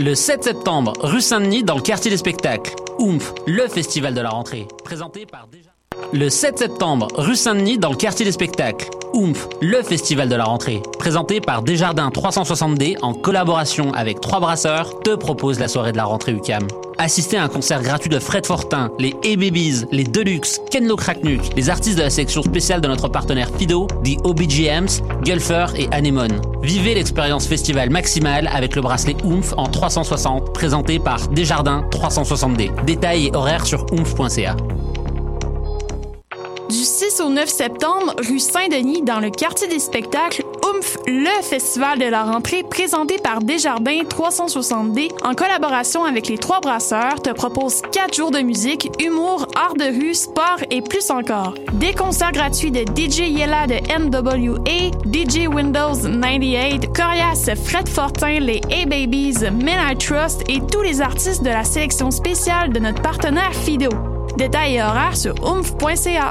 Le 7 septembre, rue Saint-Denis, dans le quartier des spectacles. Oomph, le festival de la rentrée. Présenté par déjà. Le 7 septembre, rue Saint-Denis, dans le quartier des spectacles. Le festival de la rentrée. Présenté par Desjardins 360D en collaboration avec Trois Brasseurs, te propose la soirée de la rentrée UCAM. Assistez à un concert gratuit de Fred Fortin, les A-Babies, les Deluxe, Ken Lo Kraknuk, les artistes de la section spéciale de notre partenaire Fido, The OBGMs, Gulfer et Anemone. Vivez l'expérience festival maximale avec le bracelet Oomph en 360, présenté par Desjardins 360D. Détails et horaires sur oomph.ca. Du 6 au 9 septembre, rue Saint-Denis, dans le quartier des spectacles, Oomph, le festival de la rentrée présenté par Desjardins 360D en collaboration avec les Trois Brasseurs te propose 4 jours de musique, humour, art de rue, sport et plus encore. Des concerts gratuits de DJ Yella de NWA, DJ Windows 98, Corias, Fred Fortin, les A-Babies, Men I Trust et tous les artistes de la sélection spéciale de notre partenaire Fido. Détails et horaires sur oomph.ca.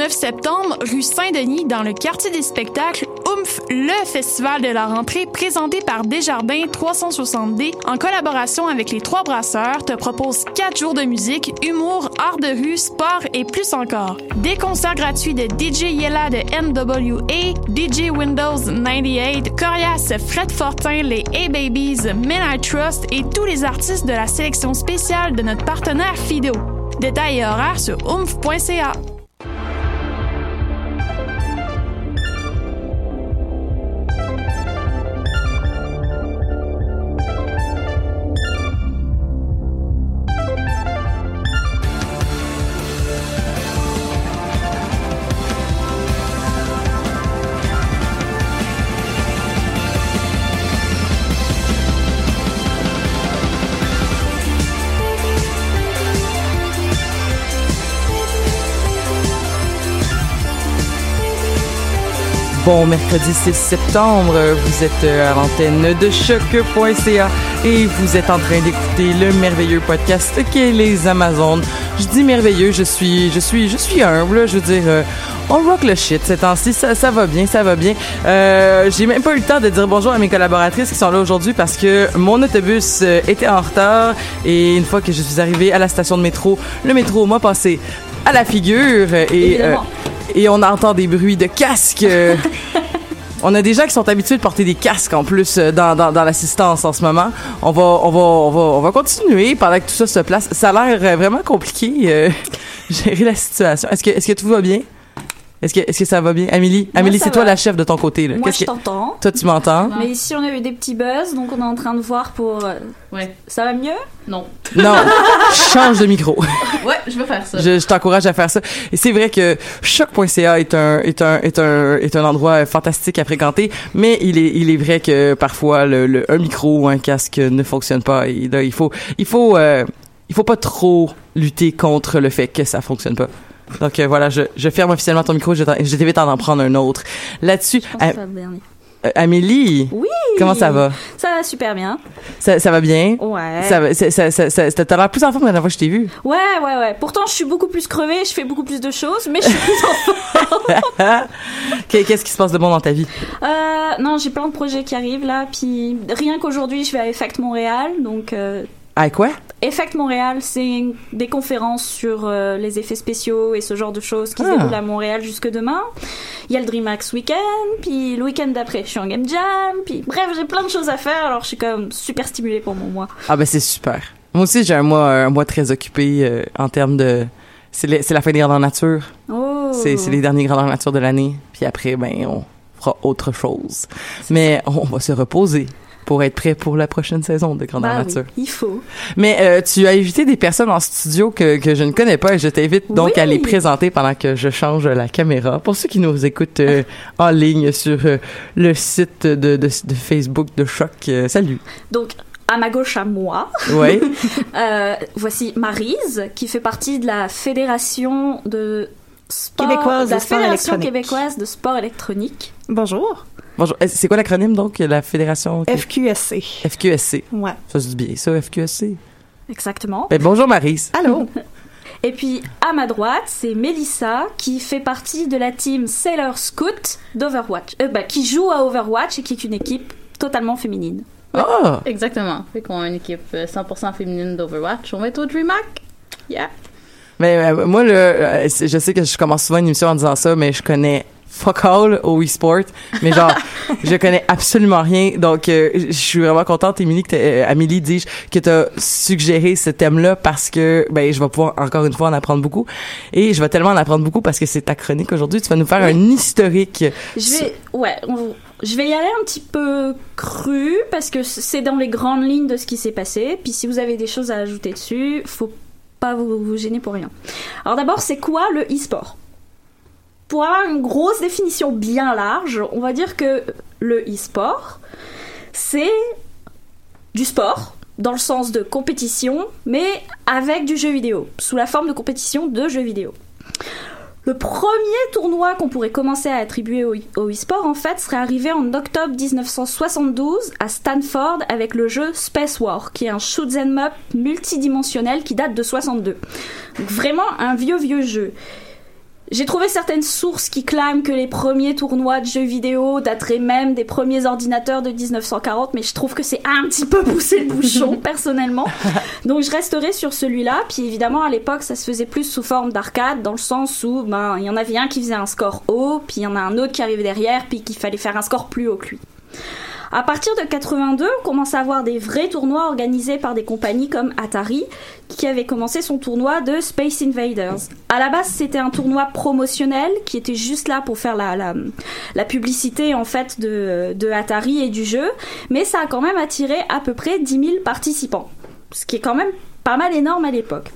9 septembre, rue Saint-Denis, dans le quartier des spectacles, Oomph, le festival de la rentrée présenté par Desjardins 360D en collaboration avec les Trois Brasseurs te propose 4 jours de musique, humour, art de rue, sport et plus encore. Des concerts gratuits de DJ Yella de NWA, DJ Windows 98, Corias, Fred Fortin, les A-Babies, Men I Trust et tous les artistes de la sélection spéciale de notre partenaire Fido. Détails et horaires sur oomph.ca. Bon mercredi 6 septembre, vous êtes euh, à l'antenne de choc.ca et vous êtes en train d'écouter le merveilleux podcast qu'est les Amazones. Je dis merveilleux, je suis je suis je suis humble, je veux dire euh, on rock le shit ces temps-ci, ça, ça va bien, ça va bien. Euh, j'ai même pas eu le temps de dire bonjour à mes collaboratrices qui sont là aujourd'hui parce que mon autobus était en retard et une fois que je suis arrivée à la station de métro, le métro m'a passé à la figure et euh. Et on entend des bruits de casques. on a des gens qui sont habitués de porter des casques en plus euh, dans, dans, dans l'assistance en ce moment. On va, on va, on va, on va continuer pendant que tout ça se place. Ça a l'air euh, vraiment compliqué euh, gérer la situation. Est-ce que, est-ce que tout va bien? Est-ce que, est-ce que ça va bien? Amélie, Moi, Amélie, c'est toi la chef de ton côté. Là. Moi, je que- t'entends. Toi, tu m'entends? Mais ici, on a eu des petits buzz, donc on est en train de voir pour. euh, Ouais. Ça va mieux? Non. Non, change de micro. Ouais, je vais faire ça. Je, je t'encourage à faire ça. Et c'est vrai que choc.ca est un est un est un est un endroit fantastique à fréquenter, mais il est il est vrai que parfois le, le- un micro ou un casque ne fonctionne pas et là il faut il faut euh, il faut pas trop lutter contre le fait que ça fonctionne pas. Donc euh, voilà, je, je ferme officiellement ton micro, je t'invite à en prendre un autre. Là-dessus, euh, Amélie. Oui. Comment ça va? Ça va super bien. Ça, ça va bien? Ouais. Ça, va- ça, ça, t'as l'air plus en forme que la dernière fois que je t'ai vu. Ouais, ouais, ouais. Pourtant, je suis beaucoup plus crevée, je fais beaucoup plus de choses, mais je suis plus en Qu'est- Qu'est-ce qui se passe de bon dans ta vie? Euh, non, j'ai plein de projets qui arrivent là, puis rien qu'aujourd'hui, je vais à Effect Montréal, donc euh, Ah, quoi? Effect Montréal, c'est des conférences sur euh, les effets spéciaux et ce genre de choses qui se Ah. déroulent à Montréal jusque demain. Il y a le DreamHack Weekend, puis le week-end d'après, je suis en Game Jam, puis bref, j'ai plein de choses à faire, alors je suis comme super stimulée pour mon mois. Ah, ben, c'est super. Moi aussi, j'ai un mois, un mois très occupé euh, en termes de. C'est la fin des grandeurs nature. Oh! C'est c'est les derniers grandeurs nature de l'année. Puis après, ben, on fera autre chose. Mais on va se reposer pour être prêt pour la prochaine saison de grandeur Bah oui, nature. il faut. Mais euh, tu as invité des personnes en studio que, que je ne connais pas et je t'invite donc Oui. à les présenter pendant que je change la caméra. Pour ceux qui nous écoutent euh, en ligne sur euh, le site de, de, de Facebook de Choc, euh, salut. Donc, à ma gauche, à moi, Oui. euh, voici Marise, qui fait partie de la fédération de sport, Québécoise de la de sport fédération québécoise de sport électronique. Bonjour. Bonjour. Eh, C'est quoi l'acronyme donc la fédération FQSC. FQSC. Ouais. Ça se dit bien ça FQSC. Exactement. Ben, bonjour Marise. Allô? Et puis à ma droite, c'est Melissa qui fait partie de la team Sailor Scout d'Overwatch, euh, bah, qui joue à Overwatch et qui est une équipe totalement féminine. Ah. Exactement. Fait qu'on a une équipe euh, 100% féminine d'Overwatch. On va être au DreamHack. Yeah. Mais euh, moi, le, euh, je sais que je commence souvent une émission en disant ça, mais je connais fuck all au e-sport. Mais genre, je connais absolument rien. Donc, euh, je suis vraiment contente, Émilie, que euh, Amélie, que tu as suggéré ce thème-là parce que ben, je vais pouvoir encore une fois en apprendre beaucoup. Et je vais tellement en apprendre beaucoup parce que c'est ta chronique aujourd'hui. Tu vas nous faire un historique. Je vais, ouais, on- je vais y aller un petit peu cru parce que c'est dans les grandes lignes de ce qui s'est passé. Puis si vous avez des choses à ajouter dessus, faut pas vous, vous gêner pour rien. Alors d'abord, c'est quoi le e-sport? Pour avoir une grosse définition bien large, on va dire que le e-sport, c'est du sport dans le sens de compétition, mais avec du jeu vidéo, sous la forme de compétition de jeux vidéo. Le premier tournoi qu'on pourrait commencer à attribuer au, e-sport, en fait, serait arrivé en octobre 1972 à Stanford avec le jeu Space War, qui est un shoot 'em up multidimensionnel qui date de 62. Donc vraiment un vieux vieux jeu. J'ai trouvé certaines sources qui clament que les premiers tournois de jeux vidéo dateraient même des premiers ordinateurs de 1940, mais je trouve que c'est un petit peu pousser le bouchon, personnellement. Donc je resterai sur celui-là. Puis évidemment, à l'époque, ça se faisait plus sous forme d'arcade, dans le sens où ben il y en avait un qui faisait un score haut, puis il y en a un autre qui arrivait derrière, puis qu'il fallait faire un score plus haut que lui. À partir de 82, on commence à avoir des vrais tournois organisés par des compagnies comme Atari, qui avait commencé son tournoi de Space Invaders. À la base, c'était un tournoi promotionnel qui était juste là pour faire la, publicité en fait de, de Atari et du jeu, mais ça a quand même attiré à peu près 10 000 participants, ce qui est quand même pas mal énorme à l'époque.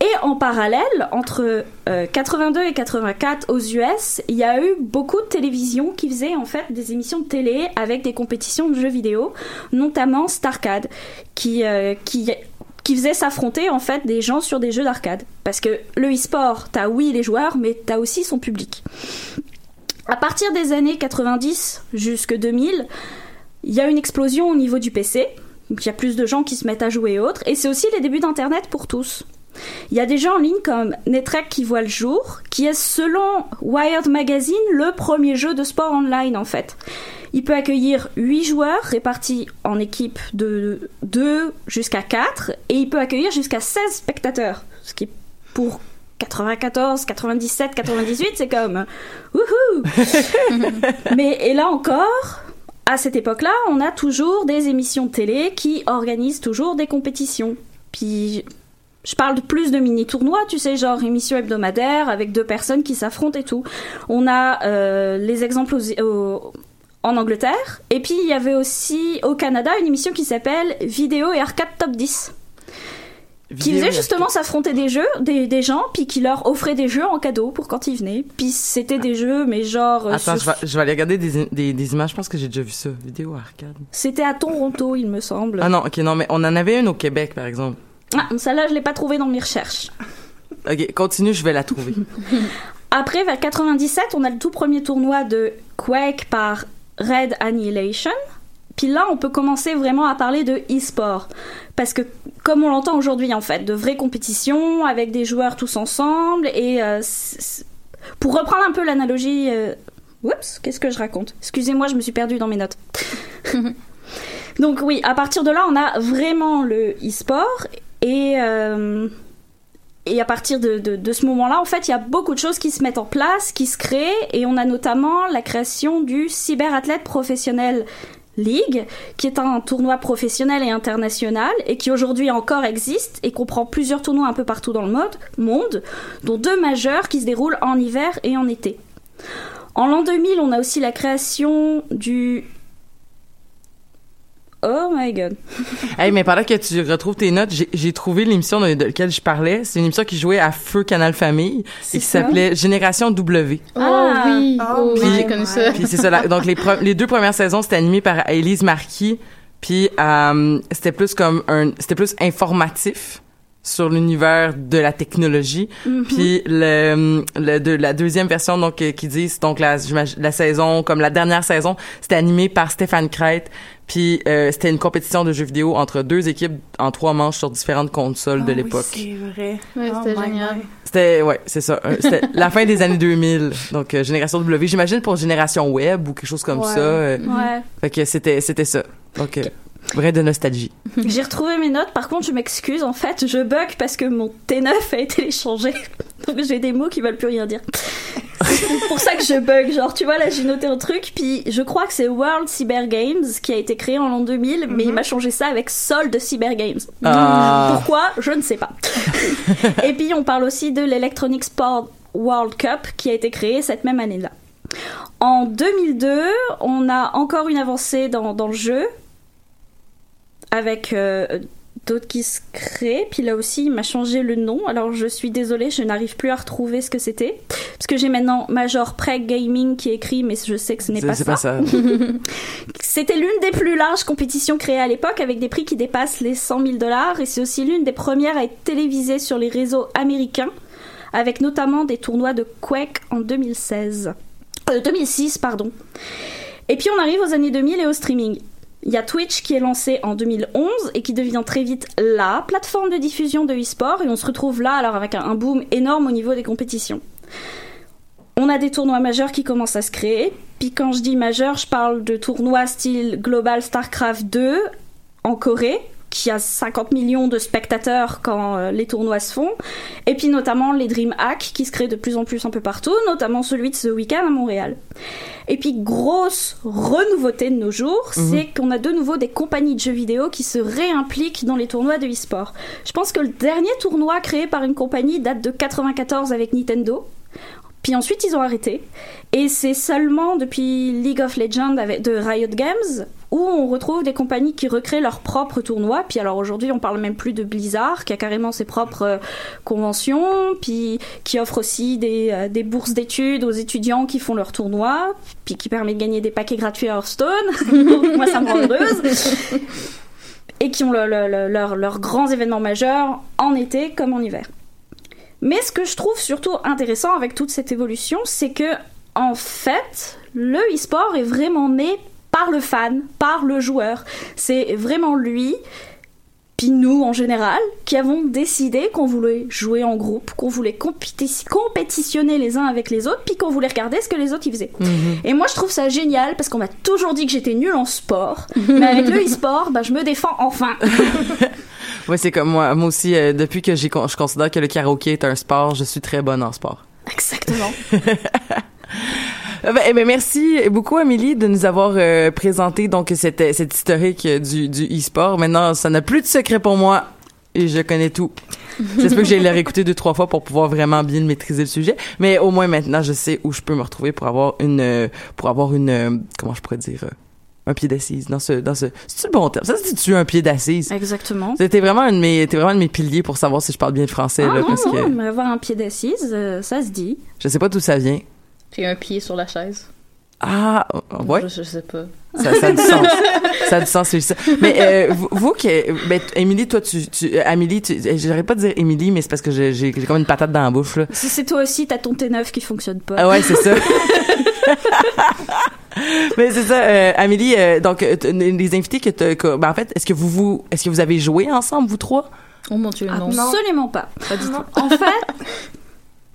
Et en parallèle, entre euh, 82 et 84 aux US, il y a eu beaucoup de télévisions qui faisaient en fait des émissions de télé avec des compétitions de jeux vidéo, notamment Starcade, qui, euh, qui qui faisait s'affronter en fait des gens sur des jeux d'arcade. Parce que le e-sport, t'as oui les joueurs, mais t'as aussi son public. À partir des années 90 jusque 2000, il y a une explosion au niveau du PC. Il y a plus de gens qui se mettent à jouer et autres. Et c'est aussi les débuts d'Internet pour tous. Il y a des gens en ligne comme Netrek qui voit le jour, qui est selon Wired Magazine le premier jeu de sport online en fait. Il peut accueillir 8 joueurs répartis en équipes de 2 jusqu'à 4 et il peut accueillir jusqu'à 16 spectateurs, ce qui pour 94, 97, 98, c'est comme wouhou. Mais et là encore, à cette époque-là, on a toujours des émissions de télé qui organisent toujours des compétitions. Puis je parle plus de mini-tournois, tu sais, genre émission hebdomadaire avec deux personnes qui s'affrontent et tout. On a euh, les exemples aux- aux- en Angleterre. Et puis il y avait aussi au Canada une émission qui s'appelle Vidéo et Arcade Top 10 qui faisait justement s'affronter des jeux, des, des gens, puis qui leur offrait des jeux en cadeau pour quand ils venaient. Puis c'était des jeux, mais genre... euh, Attends, sur- je vais, je vais aller regarder des, des, des images. Je pense que j'ai déjà vu ça. Vidéo arcade. C'était à Toronto, il me semble. Ah non, ok, non, mais on en avait une au Québec, par exemple. Ah, celle-là, je l'ai pas trouvée dans mes recherches. Ok, continue, je vais la trouver. Après, vers 97, on a le tout premier tournoi de Quake par Red Annihilation. Puis là, on peut commencer vraiment à parler de e-sport. Parce que, comme on l'entend aujourd'hui, en fait, de vraies compétitions avec des joueurs tous ensemble. Et euh, pour reprendre un peu l'analogie. euh, Oups, qu'est-ce que je raconte? Excusez-moi, je me suis perdue dans mes notes. Donc oui, à partir de là, on a vraiment le e-sport. Et, euh, et à partir de, de, ce moment-là, en fait, il y a beaucoup de choses qui se mettent en place, qui se créent. Et on a notamment la création du Cyberathlète Professionnel League, qui est un tournoi professionnel et international, et qui aujourd'hui encore existe, et comprend plusieurs tournois un peu partout dans le monde, dont deux majeurs qui se déroulent en hiver et en été. En l'an 2000, on a aussi la création du... Oh my god. Hey, mais pendant que tu retrouves tes notes, j'ai- trouvé l'émission de, de laquelle je parlais. C'est une émission qui jouait à Feu Canal Famille et qui s'appelait Génération W. Ah. oh oui, Oh oh, oui, j'ai connu ça. Puis c'est ça. la- donc les, deux premières saisons, c'était animé par Élise Marquis. Puis euh, c'était plus comme un, c'était plus informatif sur l'univers de la technologie. Mhm. Puis le, le de la deuxième version donc euh, qui disent donc la saison comme la dernière saison, c'était animé par Stéphane Crête. Puis euh, c'était une compétition de jeux vidéo entre deux équipes en trois manches sur différentes consoles de Ah oui, l'époque. c'est vrai. Ouais, Oh c'était génial. C'était ouais, c'est ça. Euh, C'était la fin des années 2000. Donc euh, génération W, j'imagine pour génération web ou quelque chose comme Ouais. ça. euh, Ouais. fait que c'était c'était ça. Donc euh, vrai de nostalgie. J'ai retrouvé mes notes, par contre je m'excuse, en fait je bug parce que mon T9 a été téléchargé. Donc j'ai des mots qui veulent plus rien dire. C'est pour ça que je bug, genre tu vois là j'ai noté un truc, puis je crois que c'est World Cyber Games qui a été créé en l'an 2000, mais il m'a changé ça avec Solde Cyber Games. Ah. Pourquoi? Je ne sais pas. Et puis on parle aussi de l'Electronic Sport World Cup qui a été créé cette même année-là. En 2002, on a encore une avancée dans, dans le jeu avec euh, d'autres qui se créent. Puis là aussi, il m'a changé le nom. Alors je suis désolée, je n'arrive plus à retrouver ce que c'était. Parce que j'ai maintenant Major Preg Gaming qui écrit, mais je sais que ce n'est pas ça. pas ça. C'était l'une des plus larges compétitions créées à l'époque avec des prix qui dépassent les 100 000 dollars et c'est aussi l'une des premières à être télévisée sur les réseaux américains avec notamment des tournois de Quake en 2016. Euh, 2006, pardon. Et puis on arrive aux années 2000 et au streaming. Il y a Twitch qui est lancé en 2011 et qui devient très vite la plateforme de diffusion de e-sport et on se retrouve là alors avec un, boom énorme au niveau des compétitions. On a des tournois majeurs qui commencent à se créer. Puis quand je dis majeur, je parle de tournois style Global StarCraft 2 en Corée, qui a 50 millions de spectateurs quand euh, les tournois se font. Et puis notamment les DreamHack qui se créent de plus en plus un peu partout, notamment celui de ce week-end à Montréal. Et puis grosse renouveauté de nos jours, c'est qu'on a de nouveau des compagnies de jeux vidéo qui se réimpliquent dans les tournois de e-sport. Je pense que le dernier tournoi créé par une compagnie date de 94 avec Nintendo. Puis ensuite, ils ont arrêté. Et c'est seulement depuis League of Legends avec, de Riot Games on retrouve des compagnies qui recréent leurs propres tournois. Puis alors aujourd'hui, on parle même plus de Blizzard, qui a carrément ses propres euh, conventions, puis qui offre aussi des, euh, des bourses d'études aux étudiants qui font leurs tournois, puis qui permet de gagner des paquets gratuits à Hearthstone. Moi, ça me rend heureuse. Et qui ont le- le- le- leurs leurs grands événements majeurs en été comme en hiver. Mais ce que je trouve surtout intéressant avec toute cette évolution, c'est que, en fait, le e-sport est vraiment né par le fan, par le joueur. C'est vraiment lui, puis nous en général, qui avons décidé qu'on voulait jouer en groupe, qu'on voulait compéti- compétitionner les uns avec les autres, puis qu'on voulait regarder ce que les autres y faisaient. Et moi, je trouve ça génial parce qu'on m'a toujours dit que j'étais nulle en sport, mais avec le e-sport, bah, je me défends enfin. Ouais, c'est comme moi. Moi aussi, euh, depuis que j'ai, je considère que le karaoké est un sport, je suis très bonne en sport. Exactement. Euh, Ben, eh ben, merci beaucoup, Amélie, de nous avoir euh, présenté donc cette, cette historique euh, du, du e-sport. Maintenant, ça n'a plus de secret pour moi et je connais tout. J'espère que j'ai le réécouter deux, trois fois pour pouvoir vraiment bien maîtriser le sujet. Mais au moins, maintenant, je sais où je peux me retrouver pour avoir une, pour avoir une, comment je pourrais dire, un pied d'assise dans ce, dans ce, c'est le bon terme? Ça, c'est tu un pied d'assise? Exactement. T'es vraiment un de mes, vraiment un de mes piliers pour savoir si je parle bien le français, Ah là, non, parce non, que mais avoir un pied d'assise, euh, ça se dit. je sais pas d'où ça vient. J'ai un pied sur la chaise. Ah, ouais. Je, je sais pas. Ça, ça a du sens. ça a du sens, c'est ça. Mais euh, vous, vous que, ben, Émilie, toi, tu, tu, euh, Amélie, tu, euh, j'arrête pas de dire Émilie, mais c'est parce que j'ai, j'ai comme une patate dans la bouche là. Si c'est toi aussi, t'as ton T9 qui fonctionne pas. Ah ouais, c'est ça. Mais c'est ça, euh, Amélie. euh, donc, les invités que, t'as- que ben, en fait, est-ce que vous vous, est-ce que vous avez joué ensemble, vous trois? Oh mon dieu, non. Absolument pas. Pas du tout. En fait,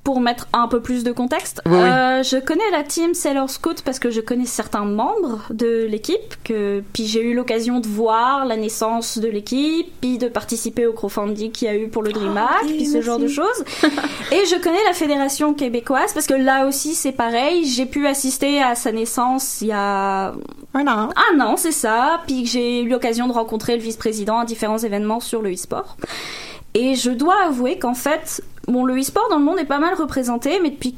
pour mettre un peu plus de contexte, Oui, oui. euh, je connais la team Sailor Scout parce que je connais certains membres de l'équipe, que puis j'ai eu l'occasion de voir la naissance de l'équipe, puis de participer au crowdfunding qu'il y a eu pour le DreamHack, puis ce genre de choses. Et je connais la fédération québécoise parce que là aussi c'est pareil, j'ai pu assister à sa naissance il y a Un an. un an, c'est ça. Puis j'ai eu l'occasion de rencontrer le vice-président à différents événements sur le e-sport. Et je dois avouer qu'en fait, bon, le e-sport dans le monde est pas mal représenté, mais depuis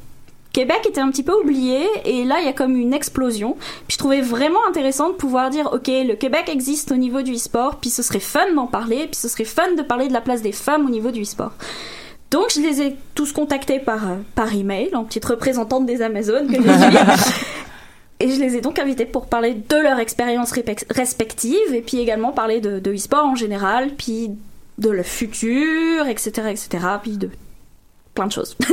Québec était un petit peu oublié et là il y a comme une explosion. Puis je trouvais vraiment intéressant de pouvoir dire ok le Québec existe au niveau du e-sport, puis ce serait fun d'en parler, puis ce serait fun de parler de la place des femmes au niveau du e-sport. Donc je les ai tous contactés par euh, par email en petite représentante des Amazones que je suis. Et je les ai donc invités pour parler de leur expérience respective et puis également parler de, de e-sport en général, puis de le futur, etc., etc., puis de plein de choses.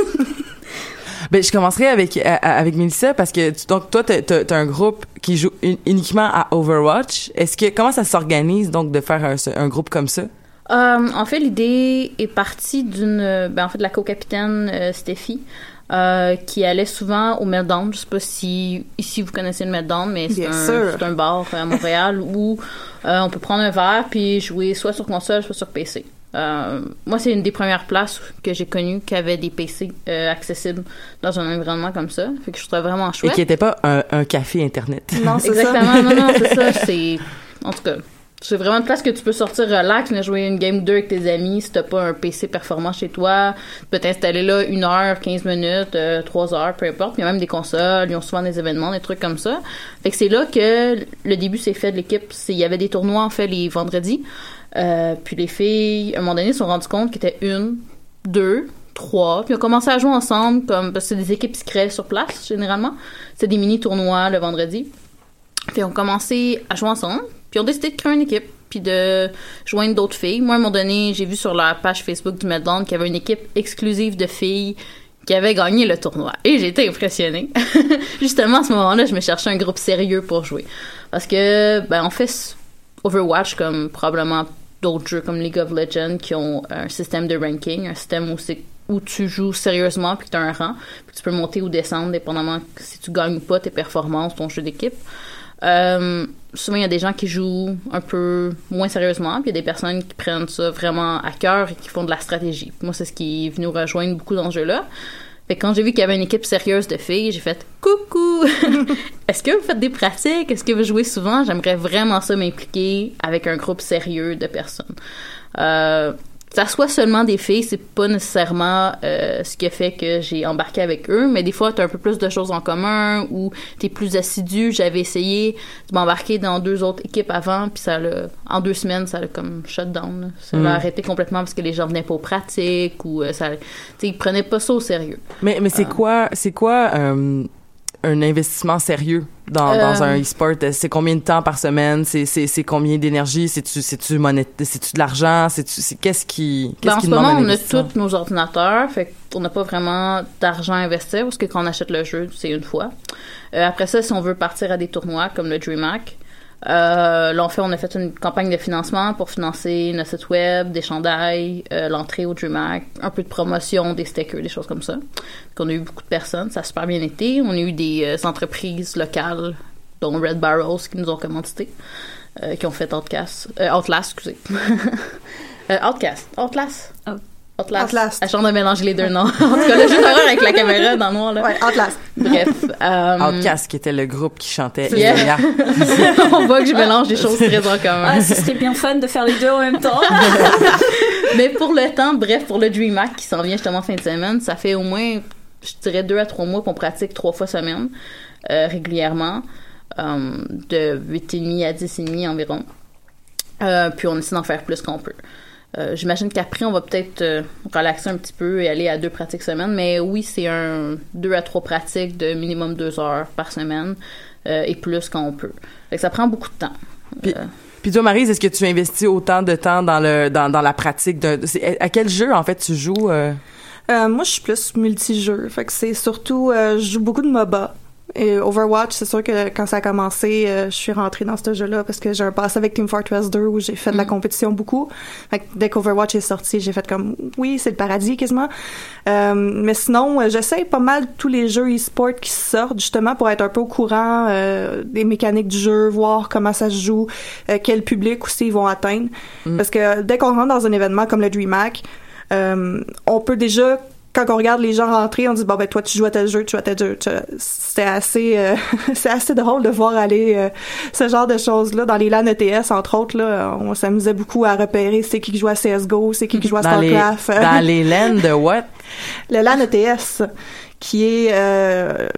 Ben, je commencerai avec à- à- avec Mélissa parce que tu- donc toi t'as t'as un groupe qui joue un- uniquement à Overwatch. Est-ce que comment ça s'organise donc de faire un, un groupe comme ça? Euh, en fait, l'idée est partie d'une, euh, ben, en fait, de la co-capitaine euh, Steffi, euh, qui allait souvent au Meltdown. Je sais pas si ici vous connaissez le Meltdown, mais c'est un, un bar à Montréal où euh, on peut prendre un verre puis jouer soit sur console, soit sur PC. Euh, moi, c'est une des premières places que j'ai connues qui avait des PC euh, accessibles dans un environnement comme ça. Fait que je trouvais vraiment et chouette. qui était pas un, un café internet Non, c'est ça. Exactement, non, non, c'est ça. C'est. En tout cas, c'est vraiment une place que tu peux sortir relax, jouer une game ou deux avec tes amis. Si t'as pas un PC performant chez toi, tu peux t'installer là une heure, 15 minutes, euh, trois heures, peu importe. Il y a même des consoles, ils ont souvent des événements, des trucs comme ça. Fait que c'est là que le début s'est fait de l'équipe. Il y avait des tournois, en fait, les vendredis. Euh, puis les filles, à un moment donné, se sont rendues compte qu'il était une, deux, trois, puis on commencé à jouer ensemble, comme, parce que c'est des équipes qui se créent sur place, généralement. C'est des mini-tournois le vendredi. Puis on commencé à jouer ensemble, puis on a décidé de créer une équipe, puis de joindre d'autres filles. Moi, à un moment donné, j'ai vu sur la page Facebook du Meltdown qu'il y avait une équipe exclusive de filles qui avait gagné le tournoi. Et j'ai été impressionnée. Justement, à ce moment-là, je me cherchais un groupe sérieux pour jouer. Parce que, ben, on fait Overwatch comme probablement d'autres jeux comme League of Legends qui ont un système de ranking, un système où c'est où tu joues sérieusement puis tu as un rang, puis tu peux monter ou descendre dépendamment si tu gagnes ou pas tes performances, ton jeu d'équipe. Euh, souvent, il y a des gens qui jouent un peu moins sérieusement, puis il y a des personnes qui prennent ça vraiment à cœur et qui font de la stratégie. Moi, c'est ce qui est venu rejoindre beaucoup dans ce jeu-là. Quand j'ai vu qu'il y avait une équipe sérieuse de filles, j'ai fait coucou. Est-ce que vous faites des pratiques? Est-ce que vous jouez souvent? J'aimerais vraiment ça m'impliquer avec un groupe sérieux de personnes. Euh, ça soit seulement des filles, c'est pas nécessairement euh, ce qui a fait que j'ai embarqué avec eux, mais des fois t'as un peu plus de choses en commun ou t'es plus assidu. J'avais essayé de m'embarquer dans deux autres équipes avant, puis ça l'a, en deux semaines, ça l'a comme shut down. là. Ça Mm. l'a arrêté complètement parce que les gens venaient pas aux pratiques ou euh, ça, ils prenaient pas ça au sérieux. Mais mais c'est quoi c'est quoi euh, un investissement sérieux dans, Euh, dans un e-sport. C'est combien de temps par semaine? C'est combien d'énergie C'est tu c'est tu monet c'est tu de l'argent? Qu'est-ce qui Ben, qu'est-ce en qui ce demande moment, on a tous nos ordinateurs, fait qu'on n'a pas vraiment d'argent à investir. Parce que quand on achète le jeu, c'est une fois. Euh, après ça, si on veut partir à des tournois comme le DreamHack, euh, on a fait une campagne de financement pour financer notre site web, des chandails, euh, l'entrée au DreamHack, un peu de promotion, des stickers, des choses comme ça. Donc, on a eu beaucoup de personnes, ça a super bien été. On a eu des euh, entreprises locales, dont Red Barrels, qui nous ont commandité, euh, qui ont fait Outlast, euh, Outlast, excusez. Outcast. Outlast. Outlast. Outlast. Elle chante de mélanger les deux noms. en tout cas, le jeu d'horreur avec la caméra dans le noir, là. Ouais, Outlast. Bref. euh, Outcast qui était le groupe qui chantait Yeah. On voit que je mélange des choses très en commun. Ah, ce serait bien fun de faire les deux en même temps. Mais pour le temps, bref, pour le DreamHack qui s'en vient justement fin de semaine, ça fait au moins, je dirais, deux à trois mois qu'on pratique trois fois semaine, euh, régulièrement, euh, de 8h30 à 10h30 environ. Euh, puis on essaie d'en faire plus qu'on peut. Euh, J'imagine qu'après, on va peut-être euh, relaxer un petit peu et aller à deux pratiques semaine. Mais oui, c'est un deux à trois pratiques de minimum deux heures par semaine euh, et plus quand on peut. Fait que ça prend beaucoup de temps. Puis- Euh, Puis toi, Maryse, est-ce que tu investis autant de temps dans le dans, dans la pratique de, c'est- à quel jeu en fait tu joues euh? Euh, moi, je suis plus multijeu. Fait que c'est surtout, euh, je joue beaucoup de MOBA. Et Overwatch, c'est sûr que quand ça a commencé, euh, je suis rentrée dans ce jeu-là parce que j'ai un passé avec Team Fortress 2 où j'ai fait de la compétition beaucoup. Fait que dès qu'Overwatch est sorti, j'ai fait comme oui, c'est le paradis quasiment. Euh, mais sinon, euh, j'essaye pas mal tous les jeux e-sport qui sortent justement pour être un peu au courant euh, des mécaniques du jeu, voir comment ça se joue, euh, quel public aussi ils vont atteindre. Parce que dès qu'on rentre dans un événement comme le DreamHack, euh, on peut déjà quand on regarde les gens rentrer, on dit bon ben toi tu joues à tel jeu, tu joues à tel jeu. C'était assez, euh, c'est assez drôle de voir aller euh, ce genre de choses là dans les LAN ETS entre autres là, on s'amusait beaucoup à repérer c'est qui qui joue à CS:GO, c'est qui qui joue à Dans les, Starcraft. dans les laines de what? Le LAN ETS qui est euh,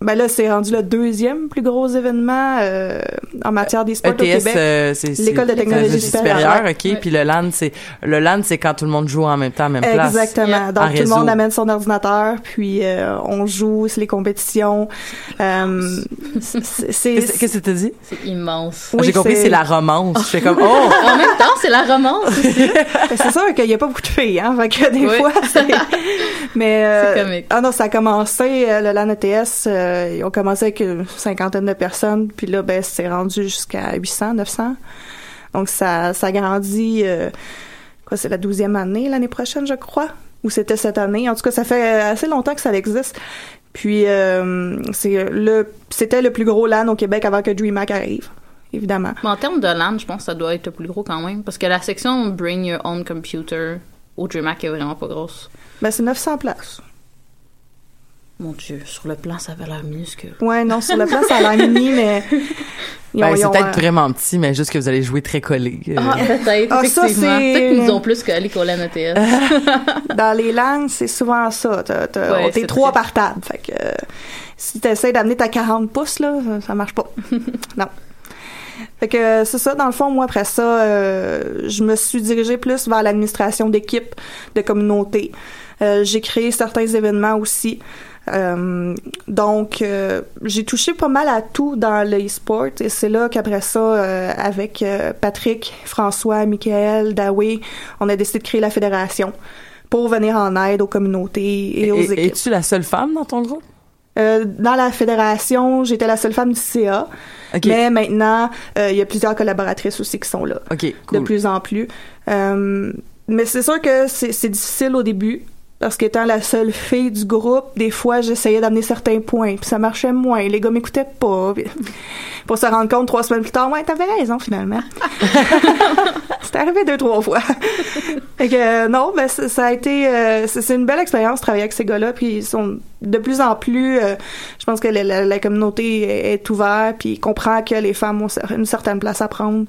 ben là c'est rendu le deuxième plus gros événement euh, en matière d'e-sport au ETS, Québec. euh, c'est c'est- L'école de technologie supérieure, ok. Puis le LAN, c'est le LAN, c'est quand tout le monde joue en même temps, à même place. Exactement. En Donc tout le monde amène son ordinateur, puis euh, on joue, c'est les compétitions. Euh, c'est- Qu'est-ce que tu dit? C'est immense. Oui, J'ai compris, c'est- la romance. Je fais comme, oh! En même temps, c'est la romance. c'est sûr qu'il y a pas beaucoup de filles, hein. Fait que des Oui. fois, c'est. Mais euh, C'est comique. ah non, ça a commencé euh, le LAN ETS. euh, ils ont commencé avec une cinquantaine de personnes, puis là, ben c'est rendu jusqu'à 800, 900. Donc ça, ça grandit. euh, quoi, c'est la douzième année l'année prochaine, je crois, ou c'était cette année. En tout cas, ça fait assez longtemps que ça existe. Puis euh, c'est le, c'était le plus gros LAN au Québec avant que DreamHack arrive, évidemment. Mais en termes de LAN, je pense que ça doit être le plus gros quand même. Parce que la section Bring Your Own Computer au DreamHack est vraiment pas grosse. Ben c'est 900 places. Mon Dieu, sur le plan, ça avait l'air minuscule. Ouais, non, sur le plan, ça a l'air mini, mais. Ben, c'est peut-être euh, vraiment petit, mais juste que vous allez jouer très collé. Euh, Ah, peut-être, Ah, ça, effectivement. c'est- Peut-être qu'ils nous ont plus collé ETS. Dans les langues, c'est souvent ça. Ouais, t'es trois par table. Fait que euh, si t'essaies d'amener ta 40 pouces, là, ça, marche pas. non. Fait que euh, c'est ça, dans le fond, moi, après ça, euh, je me suis dirigée plus vers l'administration d'équipe, de communauté. Euh, j'ai créé certains événements aussi. Euh, donc, euh, j'ai touché pas mal à tout dans le e-sport et c'est là qu'après ça, euh, avec Patrick, François, Michael, Dawei, on a décidé de créer la fédération pour venir en aide aux communautés et aux et- équipes. Es-tu la seule femme dans ton groupe? Dans la fédération, j'étais la seule femme du CA, mais maintenant, il y a plusieurs collaboratrices aussi qui sont là, cool. de plus en plus. Mais c'est sûr que c'est difficile au début. Parce qu'étant la seule fille du groupe, des fois, j'essayais d'amener certains points, puis ça marchait moins. Les gars m'écoutaient pas. puis- Pour se rendre compte trois semaines plus tard, ouais, t'avais raison finalement. C'est arrivé deux, trois fois. fait que, euh, non, ben, ça, a été, euh, c'est une belle expérience de travailler avec ces gars-là, puis ils sont de plus en plus, euh, je pense que la, la- la communauté est, est ouverte, puis comprend que les femmes ont une certaine place à prendre.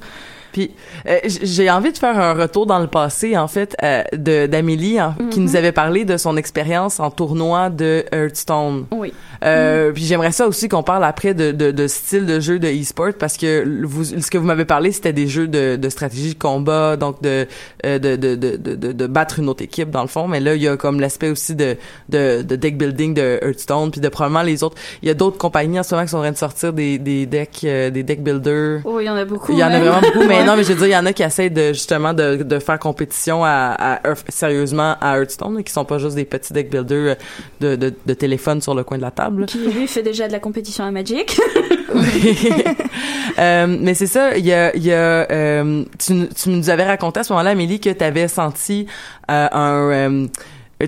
Puis euh, j'ai envie de faire un retour dans le passé en fait euh, de d'Amélie hein, qui nous avait parlé de son expérience en tournoi de Hearthstone. Oui. Euh, Puis j'aimerais ça aussi qu'on parle après de, de, de style de jeu de e-sport parce que vous, ce que vous m'avez parlé c'était des jeux de, de stratégie de combat donc de, euh, de, de, de, de, de, battre une autre équipe dans le fond mais là il y a comme l'aspect aussi de, de, de deck building de Hearthstone puis de probablement les autres il y a d'autres compagnies en ce moment qui sont en train de sortir des, des decks euh, des deck builders Oh, il y en a beaucoup. il y en a vraiment beaucoup, mais non, mais je veux dire, il y en a qui essaient de justement de, de faire compétition à, à Hearth- sérieusement à Hearthstone, qui sont pas juste des petits deck builders de, de, de téléphone sur le coin de la table. Qui, lui, fait déjà de la compétition à Magic. Euh, mais c'est ça, il y a, y a euh, tu, tu nous avais raconté à ce moment-là, Amélie, que tu avais senti euh, un euh,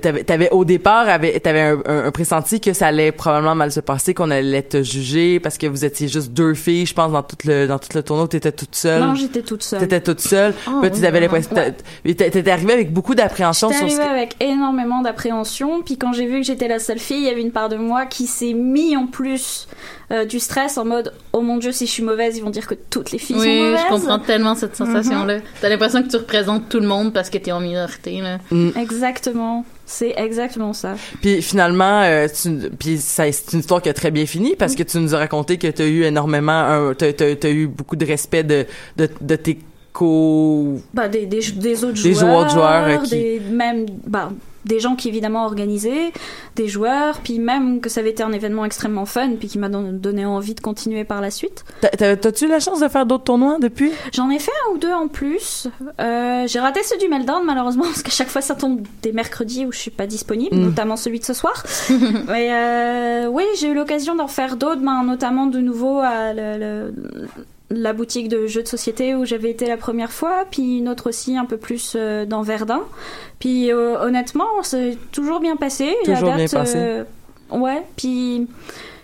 T'avais, t'avais au départ, t'avais un, un, un pressenti que ça allait probablement mal se passer, qu'on allait te juger parce que vous étiez juste deux filles, je pense dans tout le dans tout le tournoi, t'étais toute seule. non, j'étais toute seule. T'étais toute seule. Oh, Puis oui, tu avais t'as- t'étais arrivée avec beaucoup d'appréhension J'étais sur ce arrivée avec énormément d'appréhension, puis quand j'ai vu que j'étais la seule fille, il y avait une part de moi qui s'est mis en plus euh, du stress en mode oh mon dieu si je suis mauvaise ils vont dire que toutes les filles sont Oui, mauvaises. je comprends tellement cette sensation-là. T'as l'impression que tu représentes tout le monde parce que t'es en minorité, là. Exactement, c'est exactement ça. Puis finalement, euh, tu, puis ça, c'est une histoire qui a très bien fini parce que tu nous as raconté que t'as eu énormément, un, t'as, t'as, t'as eu beaucoup de respect de, de, de tes co... Bah des, des, des autres Des joueurs, autres joueurs, euh, qui- des même bah des gens qui évidemment organisaient, des joueurs, puis même que ça avait été un événement extrêmement fun, puis qui m'a don- donné envie de continuer par la suite. T'as- t'as- T'as-tu eu la chance de faire d'autres tournois depuis? J'en ai fait un ou deux en plus. Euh, j'ai raté ceux du Meltdown malheureusement parce qu'à chaque fois ça tombe des mercredis où je suis pas disponible, Mm. notamment celui de ce soir. Mais euh, oui, j'ai eu l'occasion d'en faire d'autres, ben, notamment de nouveau à le- le- la boutique de jeux de société où j'avais été la première fois, puis une autre aussi un peu plus euh, dans Verdun. Puis euh, honnêtement, c'est toujours bien passé. Toujours À bien date, passé. euh, ouais, puis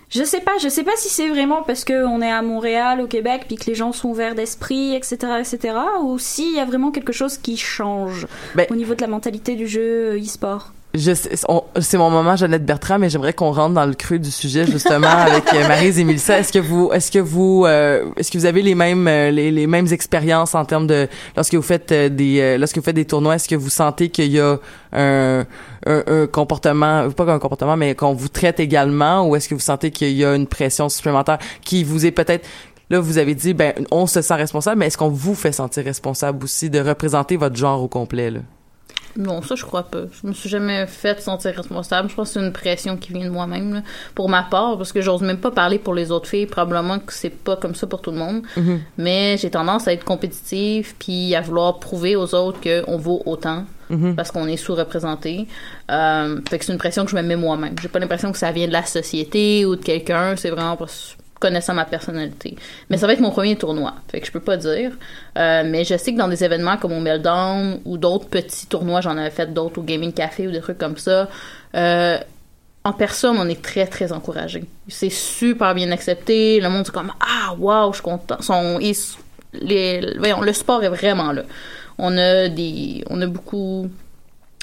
je sais pas, je sais pas si c'est vraiment parce que on est à Montréal, au Québec, puis que les gens sont ouverts d'esprit, etc., etc., ou s'il y a vraiment quelque chose qui change Ben- au niveau de la mentalité du jeu e-sport. C'est mon moment Jeannette Bertrand, mais j'aimerais qu'on rentre dans le creux du sujet justement avec euh, Maryse et. Est-ce que vous, est-ce que vous, euh, est-ce que vous avez les mêmes, euh, les, mêmes expériences en termes de lorsque vous faites euh, des, lorsque vous faites des tournois, est-ce que vous sentez qu'il y a un, un, un comportement, pas un comportement, mais qu'on vous traite également, ou est-ce que vous sentez qu'il y a une pression supplémentaire qui vous est peut-être Là, vous avez dit, ben, on se sent responsable, mais est-ce qu'on vous fait sentir responsable aussi de représenter votre genre au complet, là? Non, ça, je crois pas. Je me suis jamais fait sentir responsable. Je pense que c'est une pression qui vient de moi-même, pour ma part, parce que j'ose même pas parler pour les autres filles. Probablement que c'est pas comme ça pour tout le monde. Mhm. Mais j'ai tendance à être compétitive, puis à vouloir prouver aux autres qu'on vaut autant, Mhm. parce qu'on est sous-représenté. Euh, fait que c'est une pression que je me mets moi-même. J'ai pas l'impression que ça vient de la société ou de quelqu'un. C'est vraiment parce connaissant ma personnalité. Mais ça va être mon premier tournoi, fait que je peux pas dire. Euh, mais je sais que dans des événements comme au Meltdown ou d'autres petits tournois, j'en avais fait d'autres au Gaming Café ou des trucs comme ça, euh, en personne, on est très, très encouragé. C'est super bien accepté. Le monde est comme Ah, wow, je suis content. Ils- voyons, le sport est vraiment là. On a des, on a beaucoup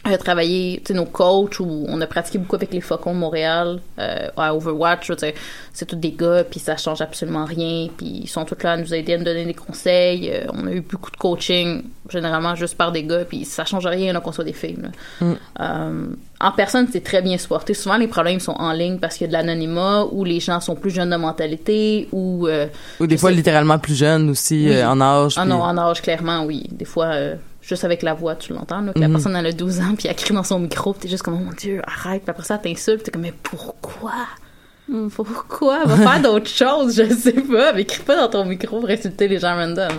euh, travaillé, tu sais, nos coachs, ou on a pratiqué beaucoup avec les Faucons de Montréal, euh, à Overwatch, je veux dire, c'est tous des gars, puis ça change absolument rien, puis ils sont tous là à nous aider, à nous donner des conseils. Euh, on a eu beaucoup de coaching, généralement juste par des gars, puis ça change rien là, qu'on soit des filles. Mm. Euh, en personne, c'est très bien supporté. Souvent, les problèmes sont en ligne parce qu'il y a de l'anonymat, ou les gens sont plus jeunes de mentalité, ou... Ou des fois sais- littéralement plus jeune aussi Oui. en âge. ah puis- non, en âge, clairement, oui. Des fois, juste avec la voix, tu l'entends, là, que la Mhm. personne elle a 12 ans, puis elle crie dans son micro, puis t'es juste comme, oh mon Dieu, arrête. Puis après ça, t'insulte, t'es comme, mais pourquoi? Pourquoi? Va faire d'autres choses, je sais pas. Mais crie pas dans ton micro pour insulter les gens random.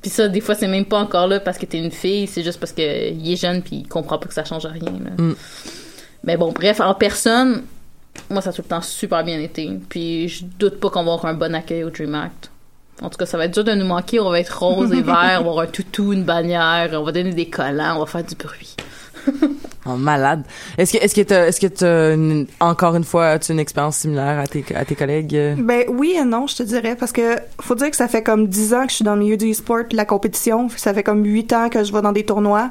Puis ça, des fois, c'est même pas encore là parce que t'es une fille, c'est juste parce que il est jeune puis il comprend pas que ça change rien. là. Mm. Mais bon, bref, en personne, moi, ça a tout le temps super bien été. Puis je doute pas qu'on va avoir un bon accueil au Dream Act. En tout cas, ça va être dur de nous manquer. On va être rose et vert, on va avoir un toutou, une bannière, on va donner des collants, on va faire du bruit. Oh, malade. Est-ce que est-ce que t'as est-ce que t'as une- encore une fois as-tu une expérience similaire à tes à tes collègues? Ben oui et non, je te dirais, parce que faut dire que ça fait comme 10 ans que je suis dans le milieu du e-sport, de la compétition. Ça fait comme 8 ans que je vais dans des tournois.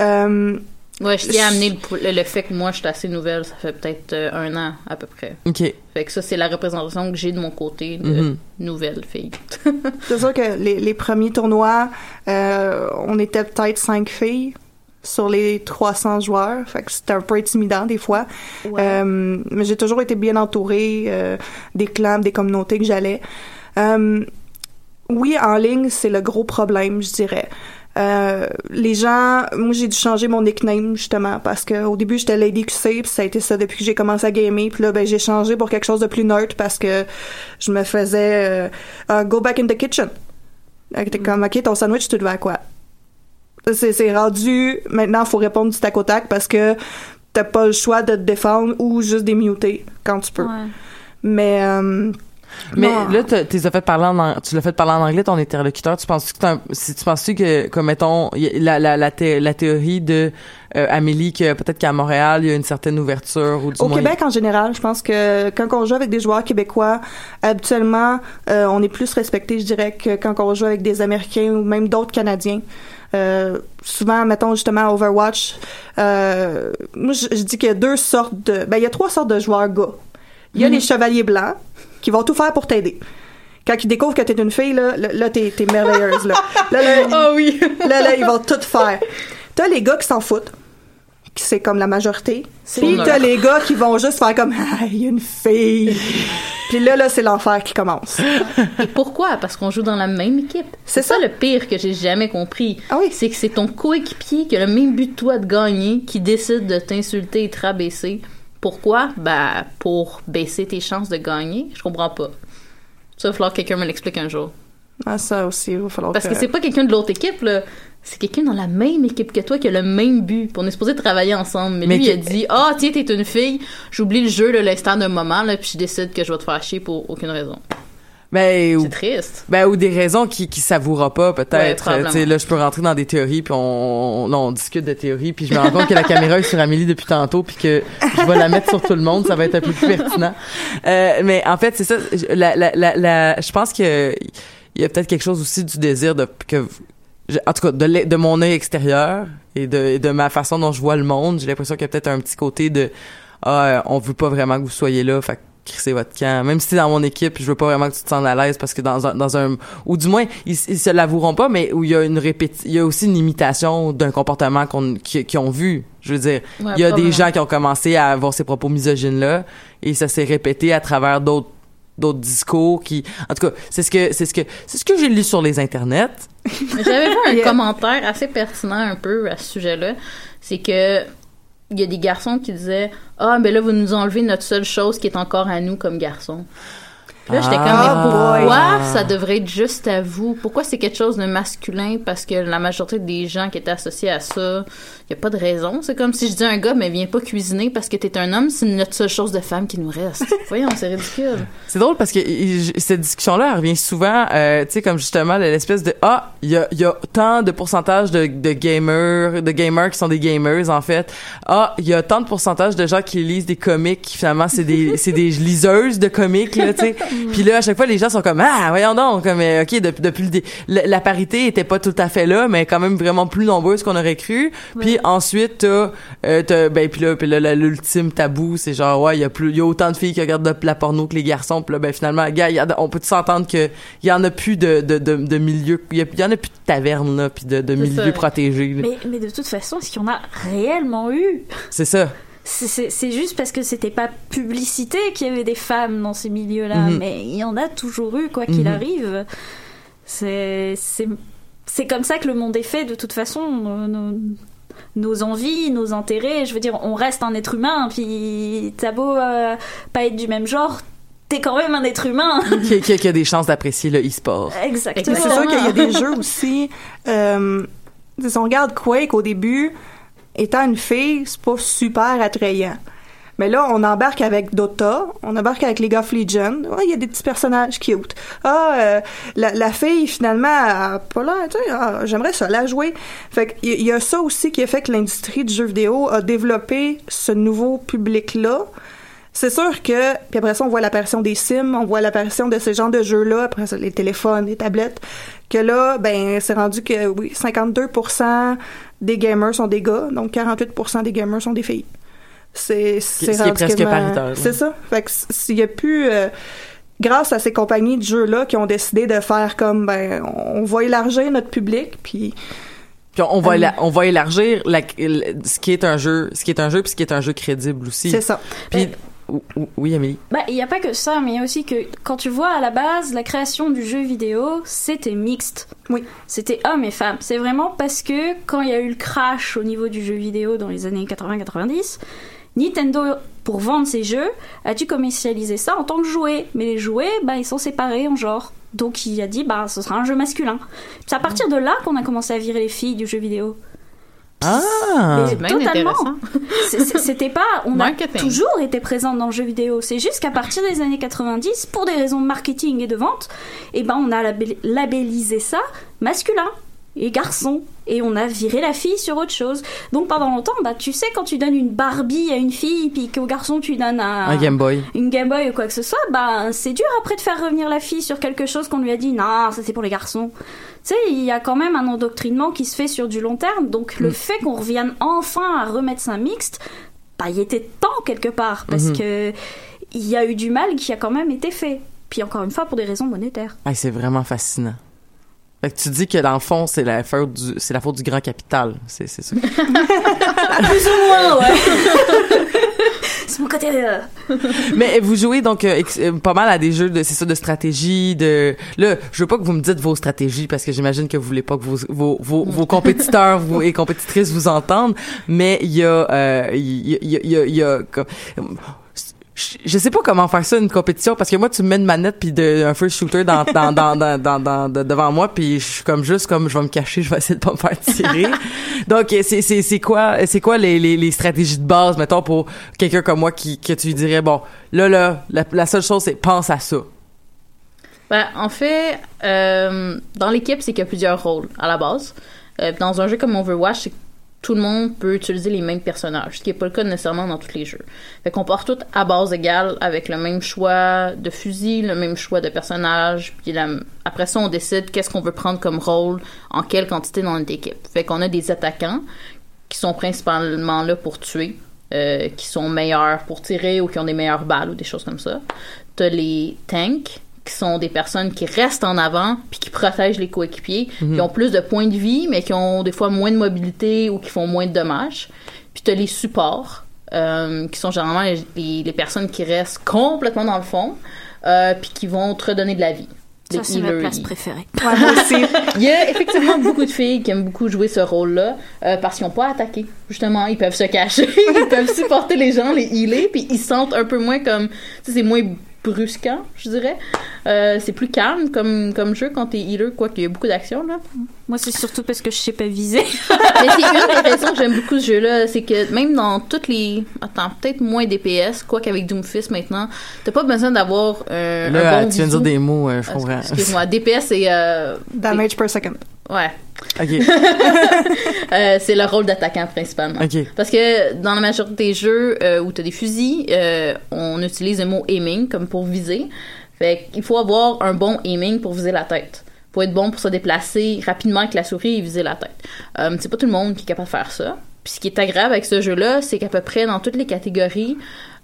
Euh, Ouais, je tiens à amener le, le- fait que moi, je suis assez nouvelle. Ça fait peut-être euh, un an, à peu près. Ok. Fait que ça, c'est la représentation que j'ai de mon côté de Mhm. nouvelle fille. c'est sûr que les, les premiers tournois, euh, on était peut-être 5 filles sur les 300 joueurs. Fait que c'était un peu intimidant des fois. Euh, mais j'ai toujours été bien entourée euh, des clans, des communautés que j'allais. Euh, oui, en ligne, c'est le gros problème, je dirais. Euh, les gens, moi j'ai dû changer mon nickname justement parce que au début j'étais Lady QC puis ça a été ça depuis que j'ai commencé à gamer puis là ben j'ai changé pour quelque chose de plus neutre parce que je me faisais euh, Ah, go back in the kitchen. Euh, T'es comme ok ton sandwich tu veux à quoi? C'est c'est rendu maintenant faut répondre du tac au tac parce que t'as pas le choix de te défendre ou juste démuter quand tu peux. Ouais. Mais euh, Mais non. là, t'as- t'es fait parler en, tu l'as fait parler en anglais, ton interlocuteur. Tu penses que un- si tu penses que, comme mettons, la, la, la, thé- la théorie de euh, Amélie, que peut-être qu'à Montréal, il y a une certaine ouverture ou du Au moins. Québec, en général, je pense que quand on joue avec des joueurs québécois, habituellement, euh, on est plus respecté, je dirais, que quand on joue avec des Américains ou même d'autres Canadiens. Euh, souvent, mettons justement Overwatch, moi je, je dis qu'il y a deux sortes de, ben il y a trois sortes de joueurs gars. Il y a les chevaliers blancs qui vont tout faire pour t'aider. Quand ils découvrent que t'es une fille, là, là, t'es, t'es merveilleuse, là. Là, là, Ah oui! là, là, ils vont tout faire. T'as les gars qui s'en foutent, qui c'est comme la majorité. Puis t'as les gars qui vont juste faire comme ah, il y a une fille. Puis là, là, c'est l'enfer qui commence. Et pourquoi? Parce qu'on joue dans la même équipe. C'est ça le pire que j'ai jamais compris. Ah oui. C'est que c'est ton coéquipier qui a le même but que toi de gagner qui décide de t'insulter et te rabaisser. Pourquoi? Ben, pour baisser tes chances de gagner. Je comprends pas. Ça, il va falloir que quelqu'un me l'explique un jour. Ah, ça aussi, il va falloir Parce que c'est pas quelqu'un de l'autre équipe, là. C'est quelqu'un dans la même équipe que toi qui a le même but. On est supposé travailler ensemble. Mais, Mais lui, que- il a dit Ah, tiens, t'es une fille. J'oublie le jeu, là, l'instant d'un moment, là, puis je décide que je vais te faire chier pour aucune raison. Ben, ou, C'est triste. ben, ou des raisons qui, qui savourera pas, Ouais, peut-être. tu sais, là, je peux rentrer dans des théories, puis on, on, on discute de théories, puis je me rends compte que la caméra est sur Amélie depuis tantôt, puis que je vais la mettre sur tout le monde, ça va être un peu plus pertinent. Euh, mais en fait, c'est ça. je- La, la, la, la- je pense que il y a peut-être quelque chose aussi du désir de que en tout cas de, de mon œil extérieur et de, et de ma façon dont je vois le monde, j'ai l'impression qu'il y a peut-être un petit côté de ah euh, on veut pas vraiment que vous soyez là, fait crissez votre camp. Même si t'es dans mon équipe, je veux pas vraiment que tu te sentes à l'aise parce que dans un, dans un ou du moins ils, ils se l'avoueront pas, mais où il y a une répéti il y a aussi une imitation d'un comportement qu'on qui, qu'ils ont vu. Je veux dire, Ouais, il y a des gens qui ont commencé à avoir ces propos misogynes là et ça s'est répété à travers d'autres d'autres discours qui en tout cas c'est ce que c'est ce que c'est ce que j'ai lu sur les internets J'avais vu un Yeah. commentaire assez pertinent un peu à ce sujet-là. C'est que il y a des garçons qui disaient Ah, ben là, vous nous enlevez notre seule chose qui est encore à nous comme garçons. Puis Là, j'étais comme, Ah, mais pourquoi boy. ça devrait être juste à vous? Pourquoi c'est quelque chose de masculin? Parce que la majorité des gens qui étaient associés à ça, il n'y a pas de raison. C'est comme si je dis à un gars, mais viens pas cuisiner parce que t'es un homme, c'est notre seule chose de femme qui nous reste. Voyons, c'est ridicule. C'est drôle parce que cette discussion-là elle revient souvent, euh, tu sais, comme justement l'espèce de ah, il y a, y a tant de pourcentage de, de gamers, de gamers qui sont des gamers en fait. Ah, il y a tant de pourcentage de gens qui lisent des comics qui finalement c'est des c'est des liseuses de comics là, tu sais. Puis là à chaque fois les gens sont comme ah, voyons donc, comme euh, ok depuis depuis le dé- la, la parité était pas tout à fait là, mais quand même vraiment plus nombreuse qu'on aurait cru. Puis ensuite t'as euh, t'as- ben puis là, puis là, l'ultime tabou c'est genre ouais il y a plus il y a autant de filles qui regardent de la porno que les garçons puis là ben finalement gars y a- on peut s'entendre que il y en a plus de de de, de milieu il y, y en a plus de tavernes là puis de, de ça. Mais, là. mais de toute façon, est-ce qu'il y en a réellement eu? C'est ça C'est- juste parce que c'était pas publicité qu'il y avait des femmes dans ces milieux-là, Mhm. mais il y en a toujours eu, quoi qu'il Mhm. arrive. C'est c'est- c'est comme ça que le monde est fait, de toute façon. Nos, nos- nos envies, nos intérêts, je veux dire, on reste un être humain, puis t'as beau euh, pas être du même genre, t'es quand même un être humain. qui, qui, qui a des chances d'apprécier le e-sport Exactement. Mais c'est sûr qu'il y a des jeux aussi. Euh, si on regarde Quake au début, étant une fille, c'est pas super attrayant. Mais là, on embarque avec Dota, on embarque avec League of Legends. Il y a des petits personnages cute. Ah, euh, la, la fille, finalement, a pas l'air, tu sais, ah, j'aimerais ça la jouer. Fait qu'il y- y a ça aussi qui a fait que l'industrie du jeu vidéo a développé ce nouveau public-là. C'est sûr que, puis après ça, on voit l'apparition des Sims, on voit l'apparition de ces genres de jeux-là, après ça, les téléphones, les tablettes, que là, ben, c'est rendu que, oui, 52% des gamers sont des gars, donc 48% des gamers sont des filles. C'est, c'est Ce presque paritaire, là. C'est ça. Fait que s'il y a plus, euh, grâce à ces compagnies de jeux-là qui ont décidé de faire comme, ben, on va élargir notre public, puis puis on, va Euh, on va élargir la, ce qui est un jeu ce qui est un jeu puis ce qui est un jeu crédible aussi c'est ça. puis ou- oui Amélie Bah, il n'y a pas que ça, mais il y a aussi que quand tu vois à la base, la création du jeu vidéo, c'était mixte. Oui. C'était hommes et femmes. C'est vraiment parce que quand il y a eu le crash au niveau du jeu vidéo dans les années 80-90, Nintendo, pour vendre ses jeux, a dû commercialiser ça en tant que jouet. Mais les jouets, bah, ils sont séparés en genre. Donc il a dit, bah, ce sera un jeu masculin. C'est à partir de là qu'on a commencé à virer les filles du jeu vidéo. Ah Mais totalement. C'était pas. On a toujours été présente dans le jeu vidéo. C'est juste qu'à partir des années 90, pour des raisons de marketing et de vente, eh ben on a label- labellisé ça masculin et garçon. Et on a viré la fille sur autre chose. Donc pendant longtemps, bah tu sais, quand tu donnes une Barbie à une fille, puis qu'au garçon tu donnes un, un Game Boy une Game Boy ou quoi que ce soit, bah c'est dur après de faire revenir la fille sur quelque chose qu'on lui a dit non, ça c'est pour les garçons. Tu sais, il y a quand même un endoctrinement qui se fait sur du long terme, donc le fait qu'on revienne enfin à remettre ça mixte, bah il était temps quelque part parce Mhm. que il y a eu du mal qui a quand même été fait. Puis encore une fois pour des raisons monétaires. Ah, c'est vraiment fascinant fait que tu dis que dans le fond c'est la faute du c'est la faute du grand capital c'est c'est ça Plus ou moins, ouais. C'est mon côté. euh, Mais vous jouez donc euh, euh, pas mal à des jeux de c'est ça de stratégie de là je veux pas que vous me dites vos stratégies parce que j'imagine que vous voulez pas que vos vos vos, vos compétiteurs vous, et compétitrices vous entendent mais il y a euh, il y a il y a, il y a, y a comme- je- sais pas comment faire ça une compétition parce que moi tu me mets une manette puis un first shooter dans dans, dans, dans, dans, dans- de- devant moi puis je suis comme juste comme je vais me cacher je vais essayer de pas me faire tirer donc euh, c'est c'est c'est quoi c'est quoi les, les les stratégies de base mettons pour quelqu'un comme moi qui que tu lui dirais bon là là la, la seule chose c'est pense à ça Ben, en fait, euh, dans l'équipe, c'est qu'il y a plusieurs rôles à la base. Euh, dans un jeu comme Overwatch, c'est que tout le monde peut utiliser les mêmes personnages, ce qui n'est pas le cas nécessairement dans tous les jeux. Fait qu'on part tous à base égale avec le même choix de fusil, le même choix de personnage, puis après ça, on décide qu'est-ce qu'on veut prendre comme rôle, en quelle quantité dans notre équipe. Fait qu'on a des attaquants qui sont principalement là pour tuer, euh, qui sont meilleurs pour tirer ou qui ont des meilleures balles ou des choses comme ça. T'as les tanks, qui sont des personnes qui restent en avant puis qui protègent les coéquipiers, qui ont plus de points de vie, mais qui ont des fois moins de mobilité ou qui font moins de dommages. Puis t'as les supports, euh, qui sont généralement les, les- les personnes qui restent complètement dans le fond, euh, puis qui vont te redonner de la vie. Ça, c'est ma place préférée. Ouais, moi aussi. Il y a effectivement beaucoup de filles qui aiment beaucoup jouer ce rôle-là euh, parce qu'ils n'ont pas attaqué. Justement, ils peuvent se cacher, ils peuvent supporter les gens, les healer, puis ils se sentent un peu moins comme... Tu sais, c'est moins brusquant, je dirais. Euh, c'est plus calme comme, comme jeu quand t'es healer, quoi qu'il y a beaucoup d'action, là. Moi, c'est surtout parce que je sais pas viser. Mais c'est une des raisons que j'aime beaucoup ce jeu-là, c'est que même dans toutes les... Attends, peut-être moins DPS, quoi qu'avec Doomfist maintenant, t'as pas besoin d'avoir euh, là un bon tu viens de dire des mots euh, je Euh, comprends Excuse-moi, DPS c'est... Euh, Damage per second. ouais. ok Euh, c'est le rôle d'attaquant principalement. ok Parce que dans la majorité des jeux euh, où tu as des fusils, euh, on utilise le mot aiming comme pour viser. Fait qu'il faut avoir un bon aiming pour viser la tête. Faut être bon pour se déplacer rapidement avec la souris et viser la tête. Euh, c'est pas tout le monde qui est capable de faire ça. Puis ce qui est agréable avec ce jeu-là, c'est qu'à peu près dans toutes les catégories,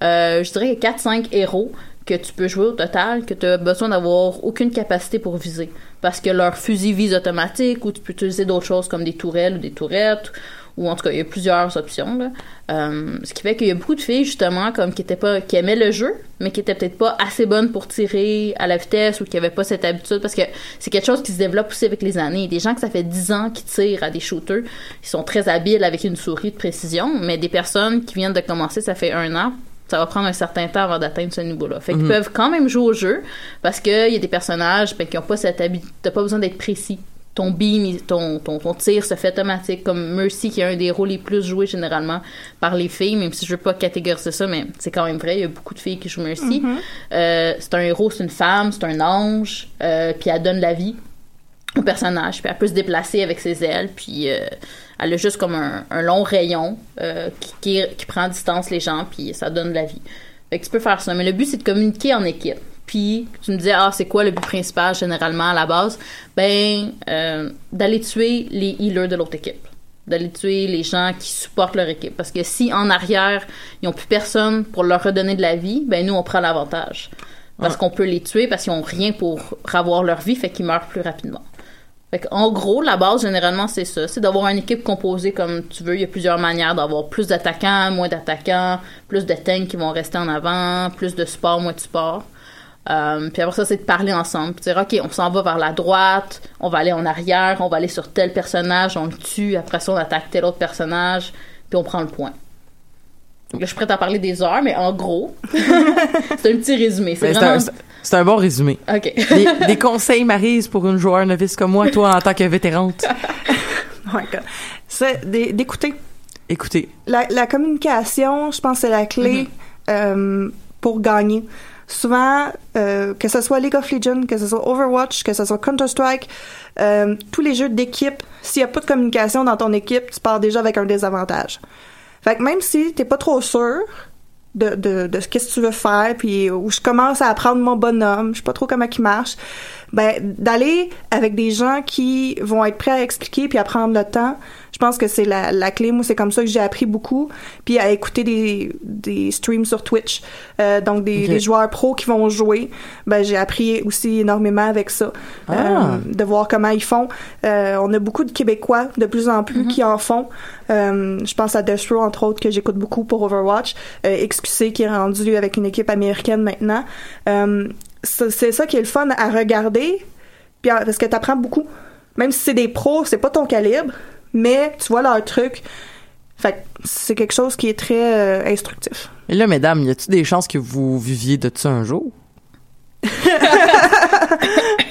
euh, je dirais qu'il y a 4-5 héros que tu peux jouer au total, que tu as besoin d'avoir aucune capacité pour viser. Parce que leur fusil vise automatique, ou tu peux utiliser d'autres choses comme des tourelles ou des tourettes, ou en tout cas, il y a plusieurs options. Là. Euh, ce qui fait qu'il y a beaucoup de filles, justement, comme qui étaient pas, qui aimaient le jeu, mais qui étaient peut-être pas assez bonnes pour tirer à la vitesse ou qui avaient pas cette habitude, parce que c'est quelque chose qui se développe aussi avec les années. Des gens que ça fait 10 ans qui tirent à des shooters, ils sont très habiles avec une souris de précision, mais des personnes qui viennent de commencer, ça fait un an, ça va prendre un certain temps avant d'atteindre ce niveau-là. Fait qu'ils peuvent quand même jouer au jeu parce qu'il y a des personnages ben, qui n'ont pas cette habitude. T'as pas besoin d'être précis. Ton beam, ton, ton, ton tir se fait automatique, comme Mercy, qui est un des rôles les plus joués généralement par les filles, même si je veux pas catégoriser ça, mais c'est quand même vrai, il y a beaucoup de filles qui jouent Mercy. Euh, c'est un héros, c'est une femme, c'est un ange, euh, puis elle donne la vie au personnage, puis elle peut se déplacer avec ses ailes, puis euh, elle a juste comme un, un long rayon qui, qui, qui prend à distance les gens, puis ça donne de la vie. Fait que tu peux faire ça, mais le but c'est de communiquer en équipe. Puis tu me disais ah c'est quoi le but principal généralement à la base? Ben euh, d'aller tuer les healers de l'autre équipe, d'aller tuer les gens qui supportent leur équipe, parce que si en arrière ils ont plus personne pour leur redonner de la vie, ben nous on prend l'avantage parce qu'on peut les tuer parce qu'ils ont rien pour avoir leur vie, fait qu'ils meurent plus rapidement. Fait en gros, la base, généralement, c'est ça. C'est d'avoir une équipe composée comme tu veux. Il y a plusieurs manières d'avoir plus d'attaquants, moins d'attaquants, plus de tanks qui vont rester en avant, plus de support, moins de support. Euh, puis après ça, c'est de parler ensemble. Puis dire, OK, on s'en va vers la droite, on va aller en arrière, on va aller sur tel personnage, on le tue, après ça, on attaque tel autre personnage, puis on prend le point. Donc là, je suis prête à parler des heures, mais en gros, c'est un petit résumé. C'est Ben, vraiment... un, un bon résumé OK. des, des conseils Maryse pour une joueur novice comme moi toi en tant que vétérante Oh my God. C'est d'é- d'écouter. écoutez La, la communication, je pense, c'est la clé euh, pour gagner. Souvent, euh, que ce soit League of Legends, que ce soit Overwatch, que ce soit Counter-Strike, euh, tous les jeux d'équipe, s'il n'y a pas de communication dans ton équipe, tu pars déjà avec un désavantage. Fait que même si t'es pas trop sûr de, de, de ce que tu veux faire, puis où je commence à apprendre mon bonhomme, je sais pas trop comment il marche, ben d'aller avec des gens qui vont être prêts à expliquer puis à prendre le temps je pense que c'est la, la clé. Moi c'est comme ça que j'ai appris beaucoup puis à écouter des, des streams sur Twitch. Euh, donc des, des joueurs pros qui vont jouer ben j'ai appris aussi énormément avec ça. Ah. Euh, de voir comment ils font. Euh, on a beaucoup de Québécois de plus en plus qui en font. Euh, je pense à Destro entre autres que j'écoute beaucoup pour Overwatch. Euh, XQC qui est rendu avec une équipe américaine maintenant. Euh, c'est ça qui est le fun à regarder puis, parce que t'apprends beaucoup même si c'est des pros c'est pas ton calibre mais tu vois leur truc fait que c'est quelque chose qui est très euh, instructif Et là, mesdames, y a-tu des chances que vous viviez de ça un jour?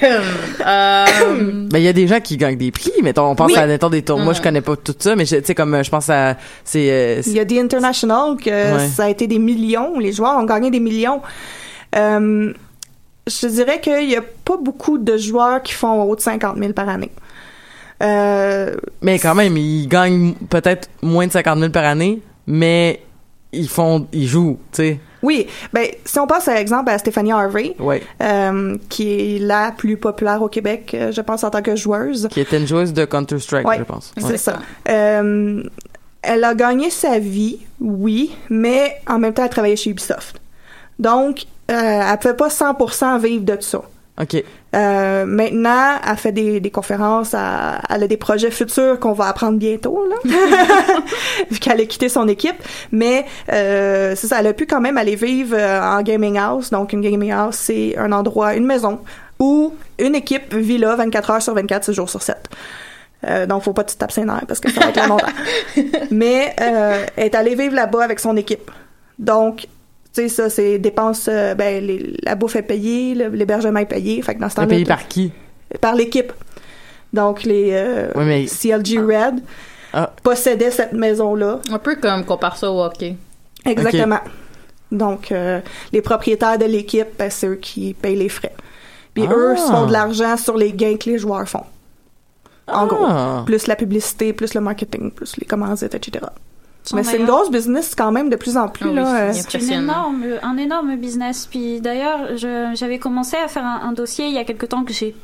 Euh, Ben, il y a des gens qui gagnent des prix, mettons, on pense Oui. à, mettons, des tours. Moi, je connais pas tout ça, mais je- tu sais, comme, je pense à, c'est, euh, Il y a The International, que Ouais. ça a été des millions. Les joueurs ont gagné des millions. Euh, je dirais qu'il y a pas beaucoup de joueurs qui font haut de 50 000 par année. Euh, mais quand même, ils gagnent peut-être moins de 50 000 par année, mais ils font, ils jouent, tu sais. oui, ben si on passe par exemple à Stéphanie Harvey, Ouais. euh, qui est la plus populaire au Québec, euh, je pense en tant que joueuse. Qui était une joueuse de Counter-Strike, Ouais. je pense. C'est Ouais. ça. Euh, elle a gagné sa vie, oui, mais en même temps, elle travaillait chez Ubisoft. Donc, euh, elle pouvait pas 100% vivre de ça. OK. Euh, maintenant, elle fait des, des conférences, elle, elle a des projets futurs qu'on va apprendre bientôt, là, vu qu'elle a quitté son équipe. Mais euh, c'est ça, elle a pu quand même aller vivre euh, en gaming house. Donc, une gaming house, c'est un endroit, une maison où une équipe vit là 24 heures sur 24, 6 jours sur 7. Euh, donc, faut pas que tu te tapes ses nerfs parce que ça va être longtemps. Mais euh, elle est allée vivre là-bas avec son équipe. Donc, tu sais, ça, c'est dépenses, euh, ben, les- la bouffe est payée, l'hébergement est payé. Fait que dans ce temps-là, payé par qui? par l'équipe. Donc, les euh, Ouais, mais- CLG Red Ah. possédaient cette maison-là. un peu comme compare ça au hockey. Exactement. Donc, euh, les propriétaires de l'équipe, ben, c'est eux qui payent les frais. Puis Ah. eux font de l'argent sur les gains que les joueurs font. En Ah. gros. Plus la publicité, plus le marketing, plus les commandites, etc. Mais c'est une grosse business quand même de plus en plus. Ah oui, là, c'est euh, énorme, un énorme business. Puis d'ailleurs, je- j'avais commencé à faire un, un dossier il y a quelque temps que j'ai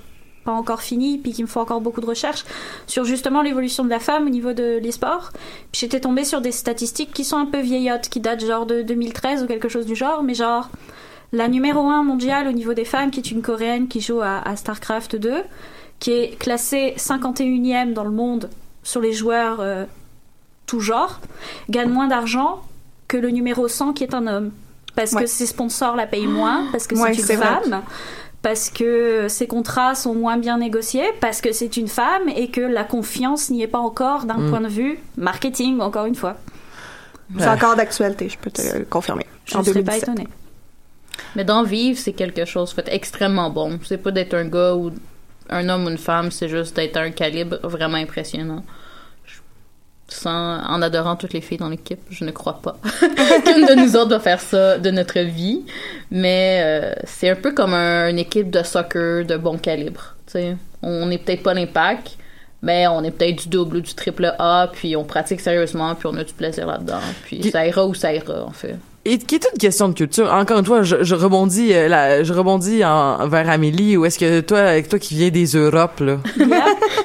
pas encore fini, puis qu'il me faut encore beaucoup de recherches sur justement l'évolution de la femme au niveau de l'e-sport. Puis j'étais tombée sur des statistiques qui sont un peu vieillottes, qui datent genre de 2013 ou quelque chose du genre, mais genre la numéro 1 mondiale au niveau des femmes, qui est une coréenne qui joue à, à StarCraft 2, qui est classée 51e dans le monde sur les joueurs euh, tout genre, gagne moins d'argent que le numéro 100 qui est un homme. Parce Ouais. que ses sponsors la payent moins, parce que Ouais, c'est c'est une vrai. femme, parce que ses contrats sont moins bien négociés, parce que c'est une femme et que la confiance n'y est pas encore d'un Mm. point de vue marketing, encore une fois. c'est Ouais. encore d'actualité, je peux te le confirmer. Je ne serais pas 2017. étonnée. Mais d'en vivre, c'est quelque chose fait extrêmement bon. C'est pas d'être un gars ou un homme ou une femme, c'est juste d'être un calibre vraiment impressionnant. Sans, en adorant toutes les filles dans l'équipe, je ne crois pas qu'une de nous autres va faire ça de notre vie. Mais euh, c'est un peu comme un- une équipe de soccer de bon calibre. On n'est peut-être pas l'impact, mais on est peut-être du double ou du triple A, puis on pratique sérieusement, puis on a du plaisir là-dedans. Puis ça ira où ça ira, en fait. Et qui est une question de culture. Encore une fois, je, je rebondis, euh, je rebondis en, vers Amélie. Ou est-ce que toi, avec toi qui viens des Europes, là,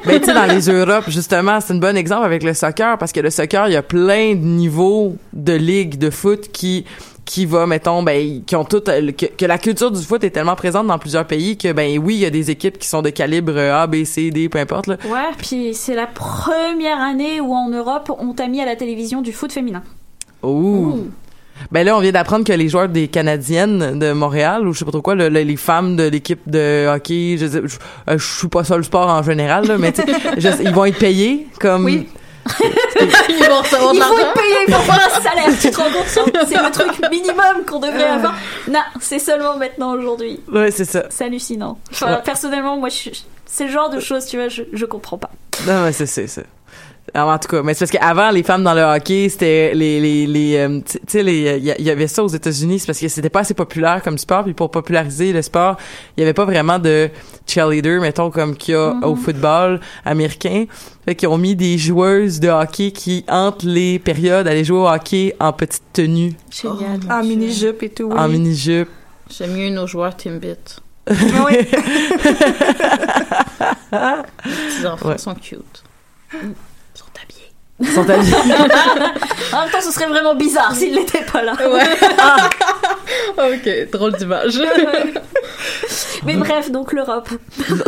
ben tu sais dans les Europes, justement, c'est un bon exemple avec le soccer parce que le soccer, il y a plein de niveaux de ligues de foot qui qui va mettons ben qui ont toutes euh, que, que la culture du foot est tellement présente dans plusieurs pays que ben oui il y a des équipes qui sont de calibre A B C D peu importe là Ouais, puis c'est la première année où en Europe on t'a mis à la télévision du foot féminin. Ouh. Ben là, on vient d'apprendre que les joueurs des Canadiennes de Montréal, ou je sais pas trop quoi, le- le- les femmes de l'équipe de hockey, je, sais- je, euh, je suis pas ça le sport en général, là, mais tu sais, je- ils vont être payés comme... Oui. Ils vont recevoir de Il faut l'argent. être payé pour avoir un salaire, tu te rends compte C'est le truc minimum qu'on devrait avoir. Non, c'est seulement maintenant aujourd'hui. Ouais, c'est ça. C'est hallucinant. Enfin, Ouais. personnellement, moi, je c'est le genre de choses, tu vois, je, je comprends pas. Non, mais c'est ça. Alors, en tout cas, mais c'est parce qu'avant, les femmes dans le hockey, c'était les, les, les, euh, tu sais, les, il y, avait ça aux États-Unis, c'est parce que c'était pas assez populaire comme sport, puis pour populariser le sport, il y avait pas vraiment de cheerleader, mettons, comme qu'il y a au football américain. Fait qu'ils ont mis des joueuses de hockey qui, entre les périodes, allaient jouer au hockey en petite tenue, Génial. En mini-jupe et tout. en oui. mini-jupe. J'aime mieux nos joueurs Timbit. Oui. Les enfants Ouais. sont cute. Sont habillés. En même temps, ce serait vraiment bizarre s'il n'était pas là. ok, drôle d'image. Mais bref, donc l'Europe.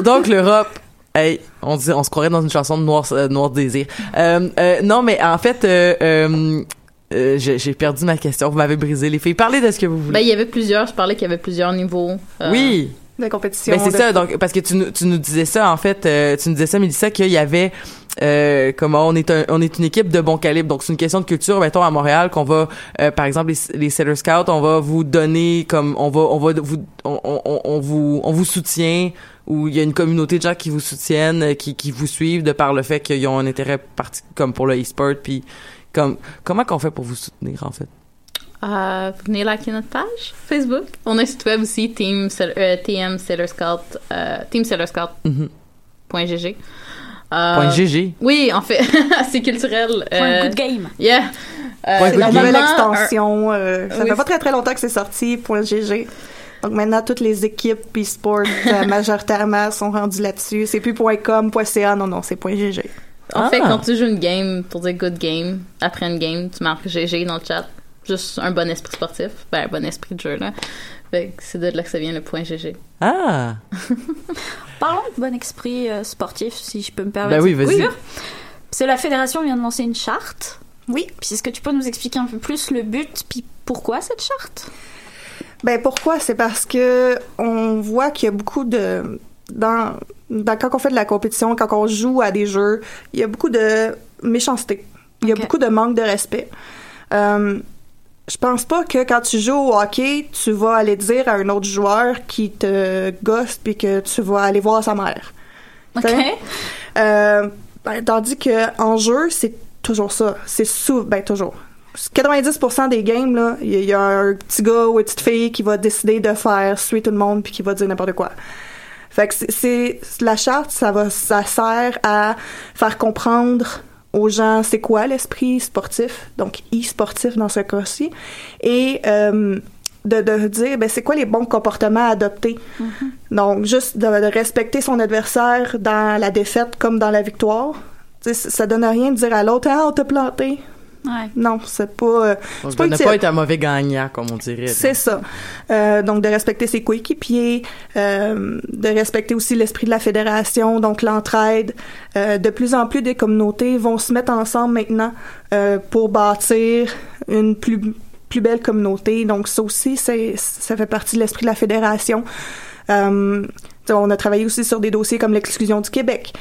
Donc l'Europe, hey, on dit, on se croirait dans une chanson de Noir, euh, Noir Désir. Euh, euh, non, mais en fait, euh, euh, euh, j'ai j'ai perdu ma question. Vous m'avez brisé les filles. Parlez de ce que vous voulez. Ben, il y avait plusieurs, je parlais qu'il y avait plusieurs niveaux. Euh, oui. De compétition. Ben c'est de- ça. Donc parce que tu nous, tu nous disais ça en fait, euh, tu nous disais ça, Mélissa, qu'il y avait euh, comment on est un, on est une équipe de bon calibre. Donc c'est une question de culture. Mettons à Montréal qu'on va, euh, par exemple les, les Sailor Scouts, on va vous donner comme on va, on va vous, on, on, on vous, on vous soutient ou il y a une communauté de gens qui vous soutiennent, euh, qui, qui vous suivent de par le fait qu'ils ont un intérêt parti comme pour le e-sport puis comme comment qu'on fait pour vous soutenir en fait? Euh, vous venez liker notre page Facebook. On a un site web aussi, Team, euh, TM Sailor Scout, euh, Team Sailor Scout. Point GG. Euh, Point GG. Oui, en fait, c'est culturel. Point euh, good game. Yeah. Euh, Point C'est la good nouvelle normalement, extension. euh, ça oui. fait pas très très longtemps que c'est sorti, point .gg. Donc maintenant, toutes les équipes e-sport euh, majoritairement sont rendues là-dessus. C'est plus .com, .ca, non, non, c'est .gg. En fait, Ah. quand tu joues une game pour dire good game, après une game, tu marques GG dans le chat. Juste un bon esprit sportif. Ben, un bon esprit de jeu, là. Fait que c'est de là que ça vient le point GG. Ah. Parlons de bon esprit euh, sportif, si je peux me permettre. Ben oui, vas-y. sûr. C'est la fédération vient de lancer une charte. Oui. Puis est-ce que tu peux nous expliquer un peu plus le but, puis pourquoi cette charte? Ben pourquoi? C'est parce que on voit qu'il y a beaucoup de dans, dans- quand on fait de la compétition, quand on joue à des jeux, il y a beaucoup de méchanceté. Il y a beaucoup de manque de respect. Euh, je pense pas que quand tu joues au hockey, tu vas aller dire à un autre joueur qui te gosse puis que tu vas aller voir sa mère. Ok. Euh, ben, tandis que en jeu, c'est toujours ça. C'est sous, ben toujours. 90% des games là, il y, a- il y a un petit gars ou une petite fille qui va décider de faire suer tout le monde puis qui va dire n'importe quoi. Fait que c'est la charte, ça va, ça sert à faire comprendre aux gens c'est quoi l'esprit sportif, donc e-sportif dans ce cas-ci, et euh, de, de dire ben c'est quoi les bons comportements à adopter. Donc juste de, de respecter son adversaire dans la défaite comme dans la victoire. Tu sais, ça donne rien de dire à l'autre ah on t'a planté. Ouais. Non, c'est pas. euh, Donc, pas de ne pas être un mauvais gagnant, comme on dirait. C'est ça. Euh, donc de respecter ses coéquipiers, euh, de respecter aussi l'esprit de la fédération, donc l'entraide. Euh, de plus en plus des communautés vont se mettre ensemble maintenant euh, pour bâtir une plus plus belle communauté. Donc ça aussi, c'est ça fait partie de l'esprit de la fédération. Euh, on a travaillé aussi sur des dossiers comme l'exclusion du Québec.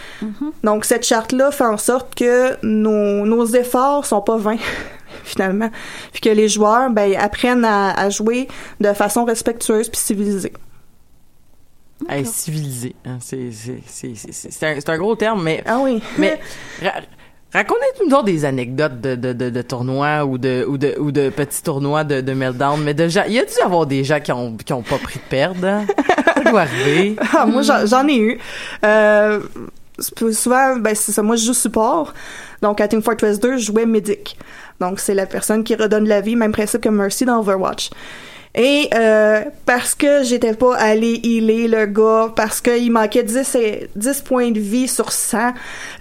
Donc cette charte-là fait en sorte que nos, nos efforts sont pas vains finalement, puis que les joueurs ben apprennent à, à jouer de façon respectueuse puis civilisée. Hey, civilisé. hein, c'est un, gros terme, mais, Ah oui. mais ra- racontez-nous des anecdotes de, de, de, de tournois ou de, ou de, ou de petits tournois de, de meltdown. Mais de gens, il y a dû y avoir des gens qui ont, qui ont pas pris de perdre. Ah, moi, j'en ai eu. Euh, souvent, ben, c'est ça. Moi, je joue support. Donc, à Team Fortress 2, je jouais Medic. Donc, c'est la personne qui redonne la vie, même principe que Mercy dans Overwatch. Et euh, parce que j'étais pas allé healer le gars, parce qu'il manquait 10, et- 10 points de vie sur 100,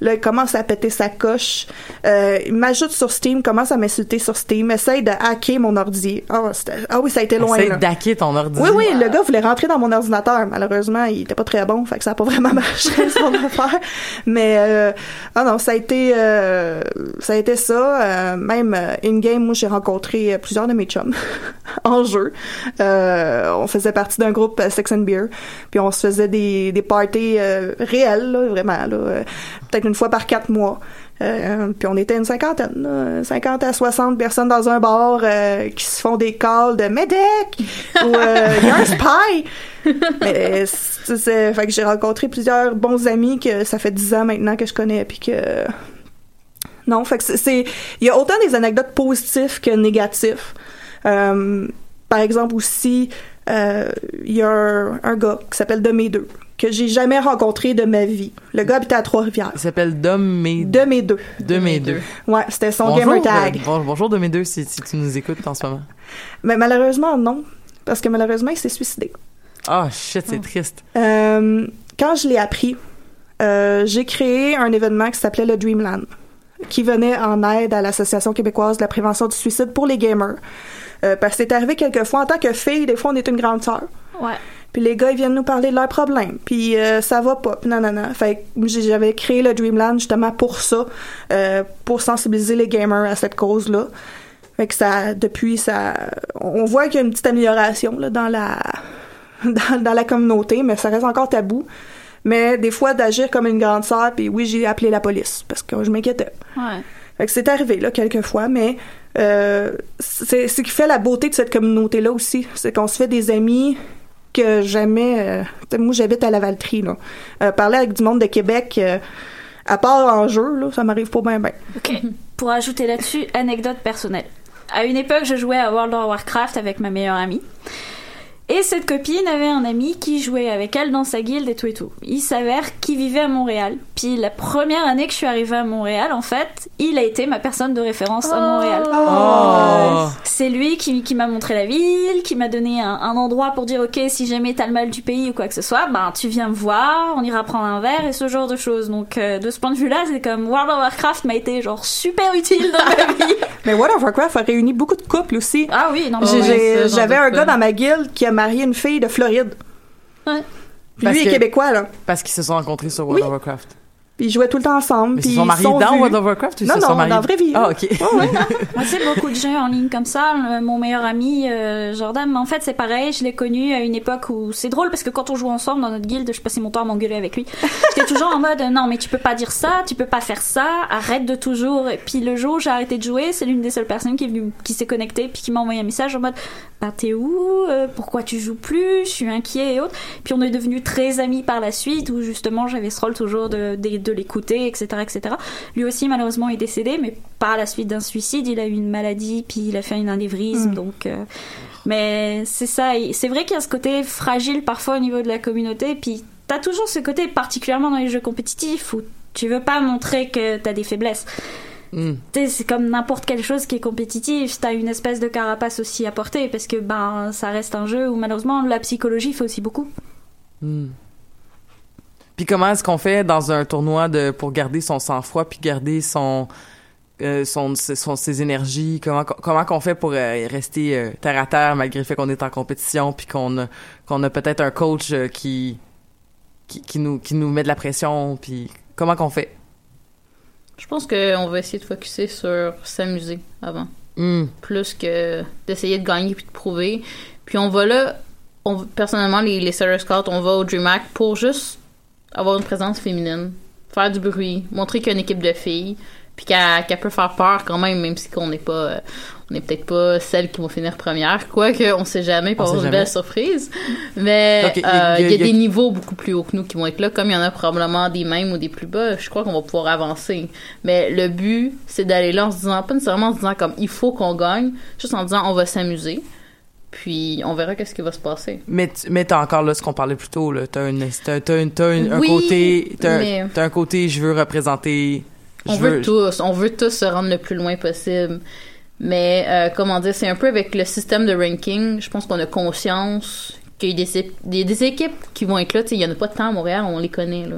là, il commence à péter sa coche. Euh, il m'ajoute sur Steam, commence à m'insulter sur Steam, essaye de hacker mon ordi. Ah, ah oui, ça a été loin. Essaye d'hacker ton ordi. Oui, oui, le gars voulait rentrer dans mon ordinateur. Malheureusement, il était pas très bon, fait que ça a pas vraiment marché son affaire. Mais euh, ah non, ça a été euh, ça a été ça. Euh, même euh, in game, moi j'ai rencontré euh, plusieurs de mes chums en jeu. Euh, on faisait partie d'un groupe euh, Sex and Beer, puis on se faisait des des parties euh, réelles, là, vraiment là, peut-être une fois par quatre mois. Euh, puis on était une cinquantaine, là, 50 à 60 personnes dans un bar euh, qui se font des calls de Medec ou euh, il y a un spy. Mais c'est, c'est- fait que j'ai rencontré plusieurs bons amis que ça fait 10 ans maintenant que je connais puis que non, fait que c'est- c'est il y a autant des anecdotes positives que négatives. Euh, par exemple aussi euh, il y a un, un gars qui s'appelle 2 que j'ai jamais rencontré de ma vie. Le gars habitait à Trois-Rivières. Il s'appelle Dom mes De mes deux. de mes deux. Ouais, c'était son Bonjour, gamer tag. euh, bon- bonjour de mes deux si, si tu nous écoutes en ce moment. Mais malheureusement, non. Parce que malheureusement, il s'est suicidé. Ah, shit, c'est triste. Euh, quand je l'ai appris, euh, j'ai créé un événement qui s'appelait le Dreamland, qui venait en aide à l'Association québécoise de la prévention du suicide pour les gamers. Euh, parce que c'est arrivé quelquefois, en tant que fille, des fois, on est une grande sœur. Ouais. Puis les gars, ils viennent nous parler de leurs problèmes. Puis euh, ça va pas. Puis non, non, non. Fait que j'avais créé le Dreamland justement pour ça, euh, pour sensibiliser les gamers à cette cause-là. Fait que ça, depuis, ça, on voit qu'il y a une petite amélioration là, dans la, dans, dans la communauté, mais ça reste encore tabou. Mais des fois, d'agir comme une grande sœur, puis oui, j'ai appelé la police parce que je m'inquiétais. Ouais. Fait que c'est arrivé là quelques fois, mais euh, c'est ce qui fait la beauté de cette communauté là aussi, c'est qu'on se fait des amis que jamais. euh, moi, j'habite à Lavaltrie là. Euh, parler avec du monde de Québec, euh, à part en jeu là, ça m'arrive pas bien bien. Pour ajouter là-dessus, anecdote personnelle. À une époque, je jouais à World of Warcraft avec ma meilleure amie. Et cette copine avait un ami qui jouait avec elle dans sa guilde et tout et tout. Il s'avère qu'il vivait à Montréal. Puis la première année que je suis arrivée à Montréal, en fait, il a été ma personne de référence à Montréal. Oh. C'est lui qui, qui m'a montré la ville, qui m'a donné un, un endroit pour dire ok si jamais t'as le mal du pays ou quoi que ce soit, ben tu viens me voir, on ira prendre un verre et ce genre de choses. Donc euh, de ce point de vue-là, c'est comme World of Warcraft m'a été genre super utile dans ma vie. Mais World of Warcraft a réuni beaucoup de couples aussi. Ah oui, non ouais, J'avais un gars dans ma guilde qui a marié une fille de Floride. Ouais. Puis Parce lui que- est québécois là. Parce qu'ils se sont rencontrés sur World Oui. of Warcraft. Puis ils jouaient tout le temps ensemble. Mais puis ils se sont mariés sont dans vus. World of Warcraft ou ils Non, se non, sont mariés? dans la vraie vie. Ah, ok. Ouais. Moi, c'est beaucoup de jeux en ligne comme ça. Le- mon meilleur ami, euh, Jordan, mais en fait, c'est pareil. Je l'ai connu à une époque où c'est drôle parce que quand on joue ensemble dans notre guilde, je passais mon temps à m'engueuler avec lui. J'étais toujours en mode non, mais tu peux pas dire ça, tu peux pas faire ça, arrête de toujours. Et puis le jour où j'ai arrêté de jouer, c'est l'une des seules personnes qui est venue, qui s'est connectée puis qui m'a envoyé un message en mode bah t'es où? Euh, Pourquoi tu joues plus? Je suis inquiet et autres. Puis on est devenus très amis par la suite où justement j'avais ce rôle toujours de, de, de l'écouter, etc., etc. Lui aussi malheureusement est décédé, mais pas à la suite d'un suicide. Il a eu une maladie, puis il a fait une anévrisme, Mm. donc. euh, mais c'est ça. C'est vrai qu'il y a ce côté fragile parfois au niveau de la communauté, puis t'as toujours ce côté particulièrement dans les jeux compétitifs où tu veux pas montrer que t'as des faiblesses. Sais, c'est comme n'importe quelle chose qui est compétitive. T'as une espèce de carapace aussi à porter parce que ben ça reste un jeu où malheureusement la psychologie fait aussi beaucoup. Hmm. Puis comment est-ce qu'on fait dans un tournoi de pour garder son sang-froid puis garder son euh, son, son- ses énergies? Comment comment qu'on fait pour euh, rester euh, terre à terre malgré le fait qu'on est en compétition puis qu'on a qu'on a peut-être un coach qui, qui qui nous qui nous met de la pression puis comment qu'on fait? Je pense qu'on va essayer de focuser sur s'amuser avant. Hmm. plus que d'essayer de gagner puis de prouver. Puis on va là, on, personnellement, les, les Sarah Scouts, on va au DreamHack pour juste avoir une présence féminine, faire du bruit, montrer qu'il y a une équipe de filles, puis qu'elle peut faire peur quand même, même si qu'on n'est pas, euh, on n'est peut-être pas celle qui va finir première, quoique on sait jamais, pour avoir sait une jamais. belle surprise. Mais il y euh, a des niveaux beaucoup plus hauts que nous qui vont être là, comme il y en a probablement des mêmes ou des plus bas. Je crois qu'on va pouvoir avancer. Mais le but, c'est d'aller là en se disant, pas nécessairement en se disant comme il faut qu'on gagne, juste en disant on va s'amuser. Puis on verra qu'est-ce qui va se passer. mais mais t'as encore là ce qu'on parlait plus tôt là t'as une t'as, t'as une- t'as une- Oui, un côté t'as, un- mais- t'as un côté je veux représenter On je veux tous, on veut tous se rendre le plus loin possible. Mais euh, comment dire, c'est un peu avec le système de ranking, je pense qu'on a conscience qu'il y a des, équipes- des, des équipes qui vont être là. Il y en a pas de temps à Montréal, on les connaît. Là.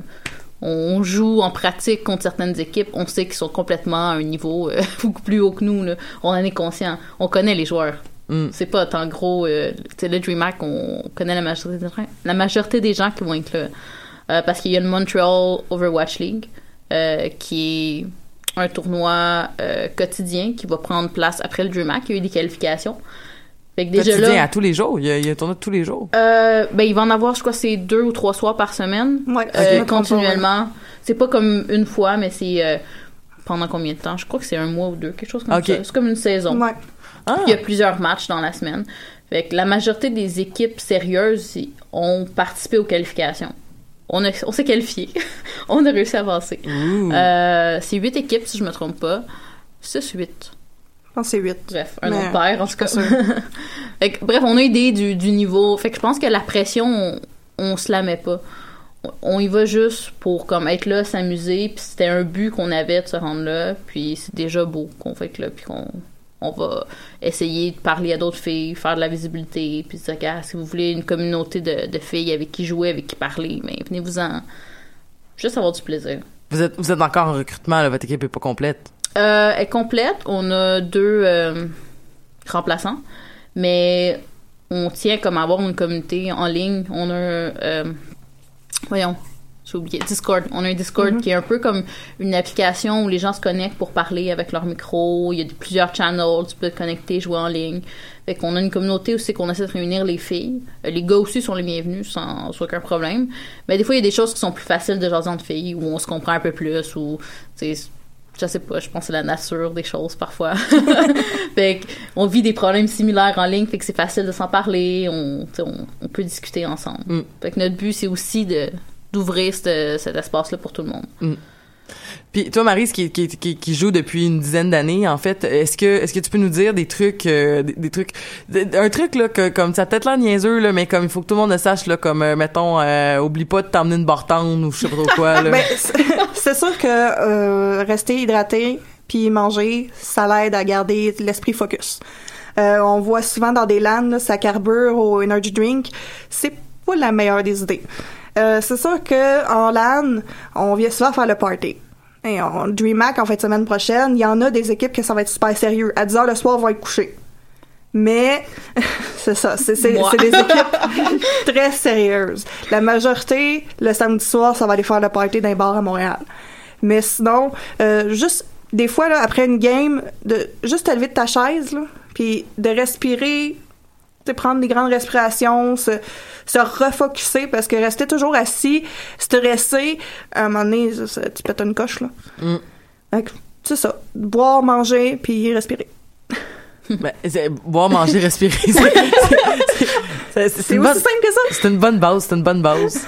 On joue en pratique contre certaines équipes, on sait qu'ils sont complètement à un niveau euh, beaucoup plus haut que nous. Là. On en est conscient. On connaît les joueurs. Hmm. C'est pas en gros, euh, tu sais, le DreamHack, on connaît la majorité des gens, la majorité des gens qui vont être là. Euh, parce qu'il y a le Montreal Overwatch League, euh, qui est un tournoi euh, quotidien qui va prendre place après le DreamHack. Il y a eu des qualifications. Fait que déjà là, à tous les jours il y a, il y a un tournoi tous les jours euh, ben, il va en avoir, je crois, c'est deux ou trois soirs par semaine, Ouais, euh, pas, continuellement. C'est pas comme une fois, mais c'est euh, pendant combien de temps? Je crois que c'est un mois ou deux, quelque chose comme ça. C'est comme une saison. Ouais. Ah Il y a plusieurs matchs dans la semaine. Fait que la majorité des équipes sérieuses ont participé aux qualifications. On, a, on s'est qualifié. on a réussi à avancer. Euh, c'est huit équipes, si je me trompe pas. 6-8. Je pense que c'est 8. Bref, un autre paire, en tout cas. Fait que, bref, on a idée du, du niveau. Fait que je pense que la pression, on, on se la met pas. On, on y va juste pour comme être là, s'amuser. Puis c'était un but qu'on avait de se rendre là. Puis c'est déjà beau qu'on fait que là. Puis qu'on on va essayer de parler à d'autres filles, faire de la visibilité, puis dire, si vous voulez une communauté de, de filles avec qui jouer, avec qui parler, mais venez-vous-en. Juste avoir du plaisir. Vous êtes, vous êtes encore en recrutement, là, votre équipe est pas complète. Euh, elle est complète. On a deux euh, remplaçants, mais on tient comme à avoir une communauté en ligne. On a, euh, voyons, j'ai oublié, Discord. On a un Discord qui est un peu comme une application où les gens se connectent pour parler avec leur micro. Il y a plusieurs channels, tu peux te connecter, jouer en ligne. Fait qu'on a une communauté aussi qu'on essaie de réunir les filles. Euh, Les gars aussi sont les bienvenus sans, sans aucun problème. Mais des fois, il y a des choses qui sont plus faciles de jaser entre filles, où on se comprend un peu plus, ou, je sais pas, je pense que c'est la nature des choses parfois. fait on vit des problèmes similaires en ligne, fait que c'est facile de s'en parler, on, on peut discuter ensemble. Mm. Fait que notre but, c'est aussi de d'ouvrir cet espace-là pour tout le monde. Puis toi, Marie, qui, qui, qui, qui joue depuis une dizaine d'années, en fait, est-ce que est-ce que tu peux nous dire des trucs, euh, des, des trucs, un truc là que comme ça a peut-être l'air niaiseux là, mais comme il faut que tout le monde le sache là, comme euh, mettons, euh, oublie pas de t'emmener une bartende ou je sais pas trop quoi là. Ben, c'est- c'est sûr que euh, rester hydraté puis manger, ça l'aide à garder l'esprit focus. Euh, on voit souvent dans des LAN, là, ça carbure au energy drink. C'est pas la meilleure des idées. Euh, c'est sûr que en LAN, on vient souvent faire le party. Et on, DreamHack, en fin de semaine prochaine, il y en a des équipes que ça va être super sérieux. À 10 heures le soir, on va être couchés. Mais c'est ça, c'est des équipes très sérieuses. La majorité, le samedi soir, ça va aller faire le party d'un bar à Montréal. Mais sinon, euh, juste des fois là, après une game, de juste te lever de ta chaise, là, puis de respirer, prendre des grandes respirations, se, se refocuser parce que rester toujours assis, stressé, à un moment donné, ça- ça- tu pètes une coche là. Mm. C'est ça, boire, manger, puis respirer. Ben, boire, manger, respirer. c'est- aussi simple que ça. C'est une bonne base, c'est une bonne base.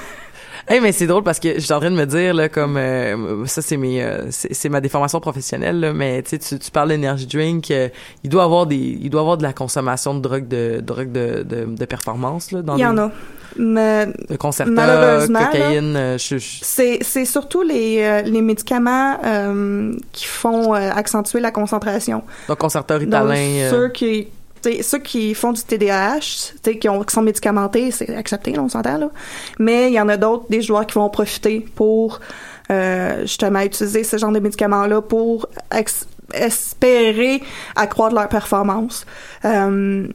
Hey, mais c'est drôle parce que j'étais en train de me dire là comme euh, ça c'est mes euh, c'est ma déformation professionnelle là, mais tu sais tu, parles d'énergie drink euh, il doit avoir des il doit avoir de la consommation de drogue de drogue de, de, de performance là dans Il y en a. Mais de Concerta, cocaïne euh, je, c'est c'est surtout les, euh, les médicaments euh, qui font accentuer la concentration. donc Concerta, Donc, Ritalin euh, ceux qui ceux qui font du TDAH, qui, ont, qui sont médicamentés, c'est accepté, on s'entend là. Mais il y en a d'autres, des joueurs qui vont profiter pour euh, justement utiliser ce genre de médicaments-là pour espérer accroître leur performance. Euh,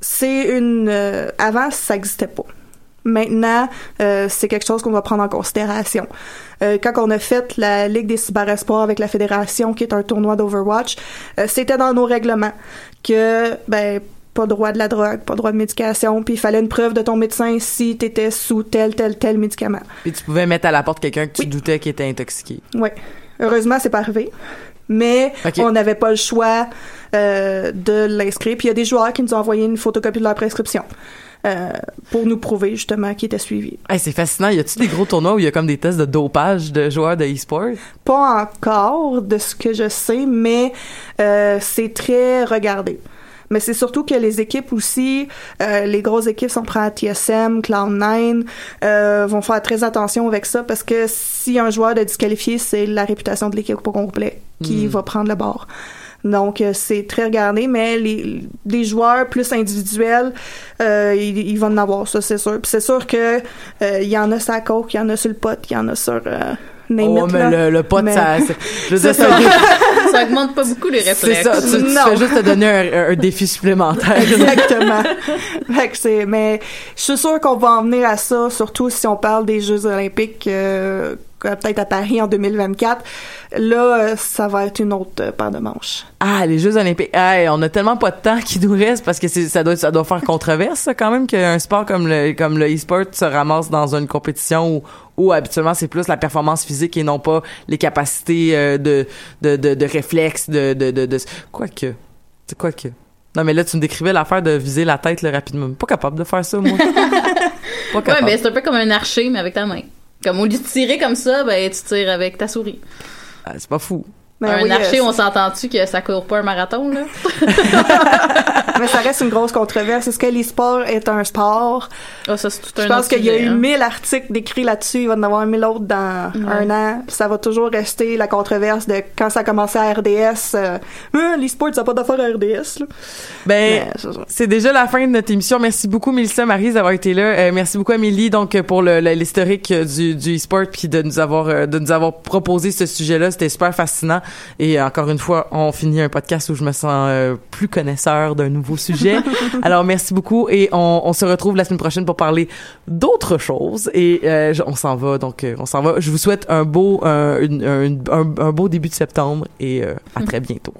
c'est une euh, avant ça n'existait pas. Maintenant, euh, c'est quelque chose qu'on va prendre en considération. Euh, quand on a fait la Ligue des cyberespoirs avec la fédération, qui est un tournoi d'Overwatch, euh, c'était dans nos règlements que ben pas droit de la drogue, pas droit de médication, puis il fallait une preuve de ton médecin si tu étais sous tel tel tel médicament. puis tu pouvais mettre à la porte quelqu'un que tu Oui. doutais qui était intoxiqué Ouais. Heureusement, c'est pas arrivé. Mais on n'avait pas le choix euh, de l'inscrire. Puis il y a des joueurs qui nous ont envoyé une photocopie de leur prescription euh, pour nous prouver justement qu'ils étaient suivis. Hey, c'est fascinant y a-tu des gros tournois où il y a comme des tests de dopage de joueurs de e-sport? Pas encore de ce que je sais, mais euh, c'est très regardé. Mais c'est surtout que les équipes aussi, euh, les grosses équipes, si on prend TSM, Cloud9, euh, vont faire très attention avec ça parce que si un joueur est disqualifié, c'est la réputation de l'équipe au complet qui Mm. va prendre le bord. Donc euh, c'est très regardé, mais les, les joueurs plus individuels, euh, ils, ils vont en avoir ça, c'est sûr. Puis c'est sûr que euh, il y en a sur la coke, il y en a sur le pot, il y en a sur euh, name oh it, mais le, le pote Mais- ça c'est- je veux dire C'est c'est ça. Ça augmente pas beaucoup les C'est réflexes. ça, tu, tu Non. fais juste te donner un, un défi supplémentaire. Exactement. fait que c'est, mais je suis sûre qu'on va en venir à ça, surtout si on parle des Jeux Olympiques, euh, peut-être à Paris en 2024. Là, euh, ça va être une autre euh, paire de manches. Ah, les Jeux Olympiques. On a tellement pas de temps qui nous reste parce que ça doit, ça doit faire controverse, ça, quand même, qu'un sport comme le, comme le e-sport se ramasse dans une compétition où, où habituellement c'est plus la performance physique et non pas les capacités euh, de, de, de, de réflexe, de, de, de, de, quoique. C'est quoi que. Non, mais là, tu me décrivais l'affaire de viser la tête, là, rapidement. Pas capable de faire ça, moi. pas Ouais, capable. mais c'est un peu comme un archer, mais avec ta main. Comme au lieu de tirer comme ça, ben tu tires avec ta souris. Ah, c'est pas fou. Mais un oui, archer, euh, on s'entend-tu que ça court pas un marathon, là? mais ça reste une grosse controverse. Est-ce que l'e-sport est un sport? Ah, ça, c'est tout un Je pense qu'il y a eu hein. 1000 articles décrits là-dessus. Il va y en avoir 1000 autres dans un an. Puis ça va toujours rester la controverse de quand ça a commencé à RDS. Euh, Ah, l'e-sport, ça n'a pas d'affaire à RDS. Là. Ben, c'est déjà la fin de notre émission. Merci beaucoup, Mélissa Marise, d'avoir été là. Euh, merci beaucoup, Amélie, donc, pour l'historique euh, du, du e-sport puis de nous avoir, euh, de nous avoir proposé ce sujet-là. C'était super fascinant. Et euh, encore une fois, on finit un podcast où je me sens euh, plus connaisseur d'un nouveau sujet. Alors, merci beaucoup. Et on, on se retrouve la semaine prochaine pour parler d'autres choses. Et euh, on s'en va. Donc, euh, on s'en va. Je vous souhaite un beau, un, un- un- un beau début de septembre et euh, à très bientôt.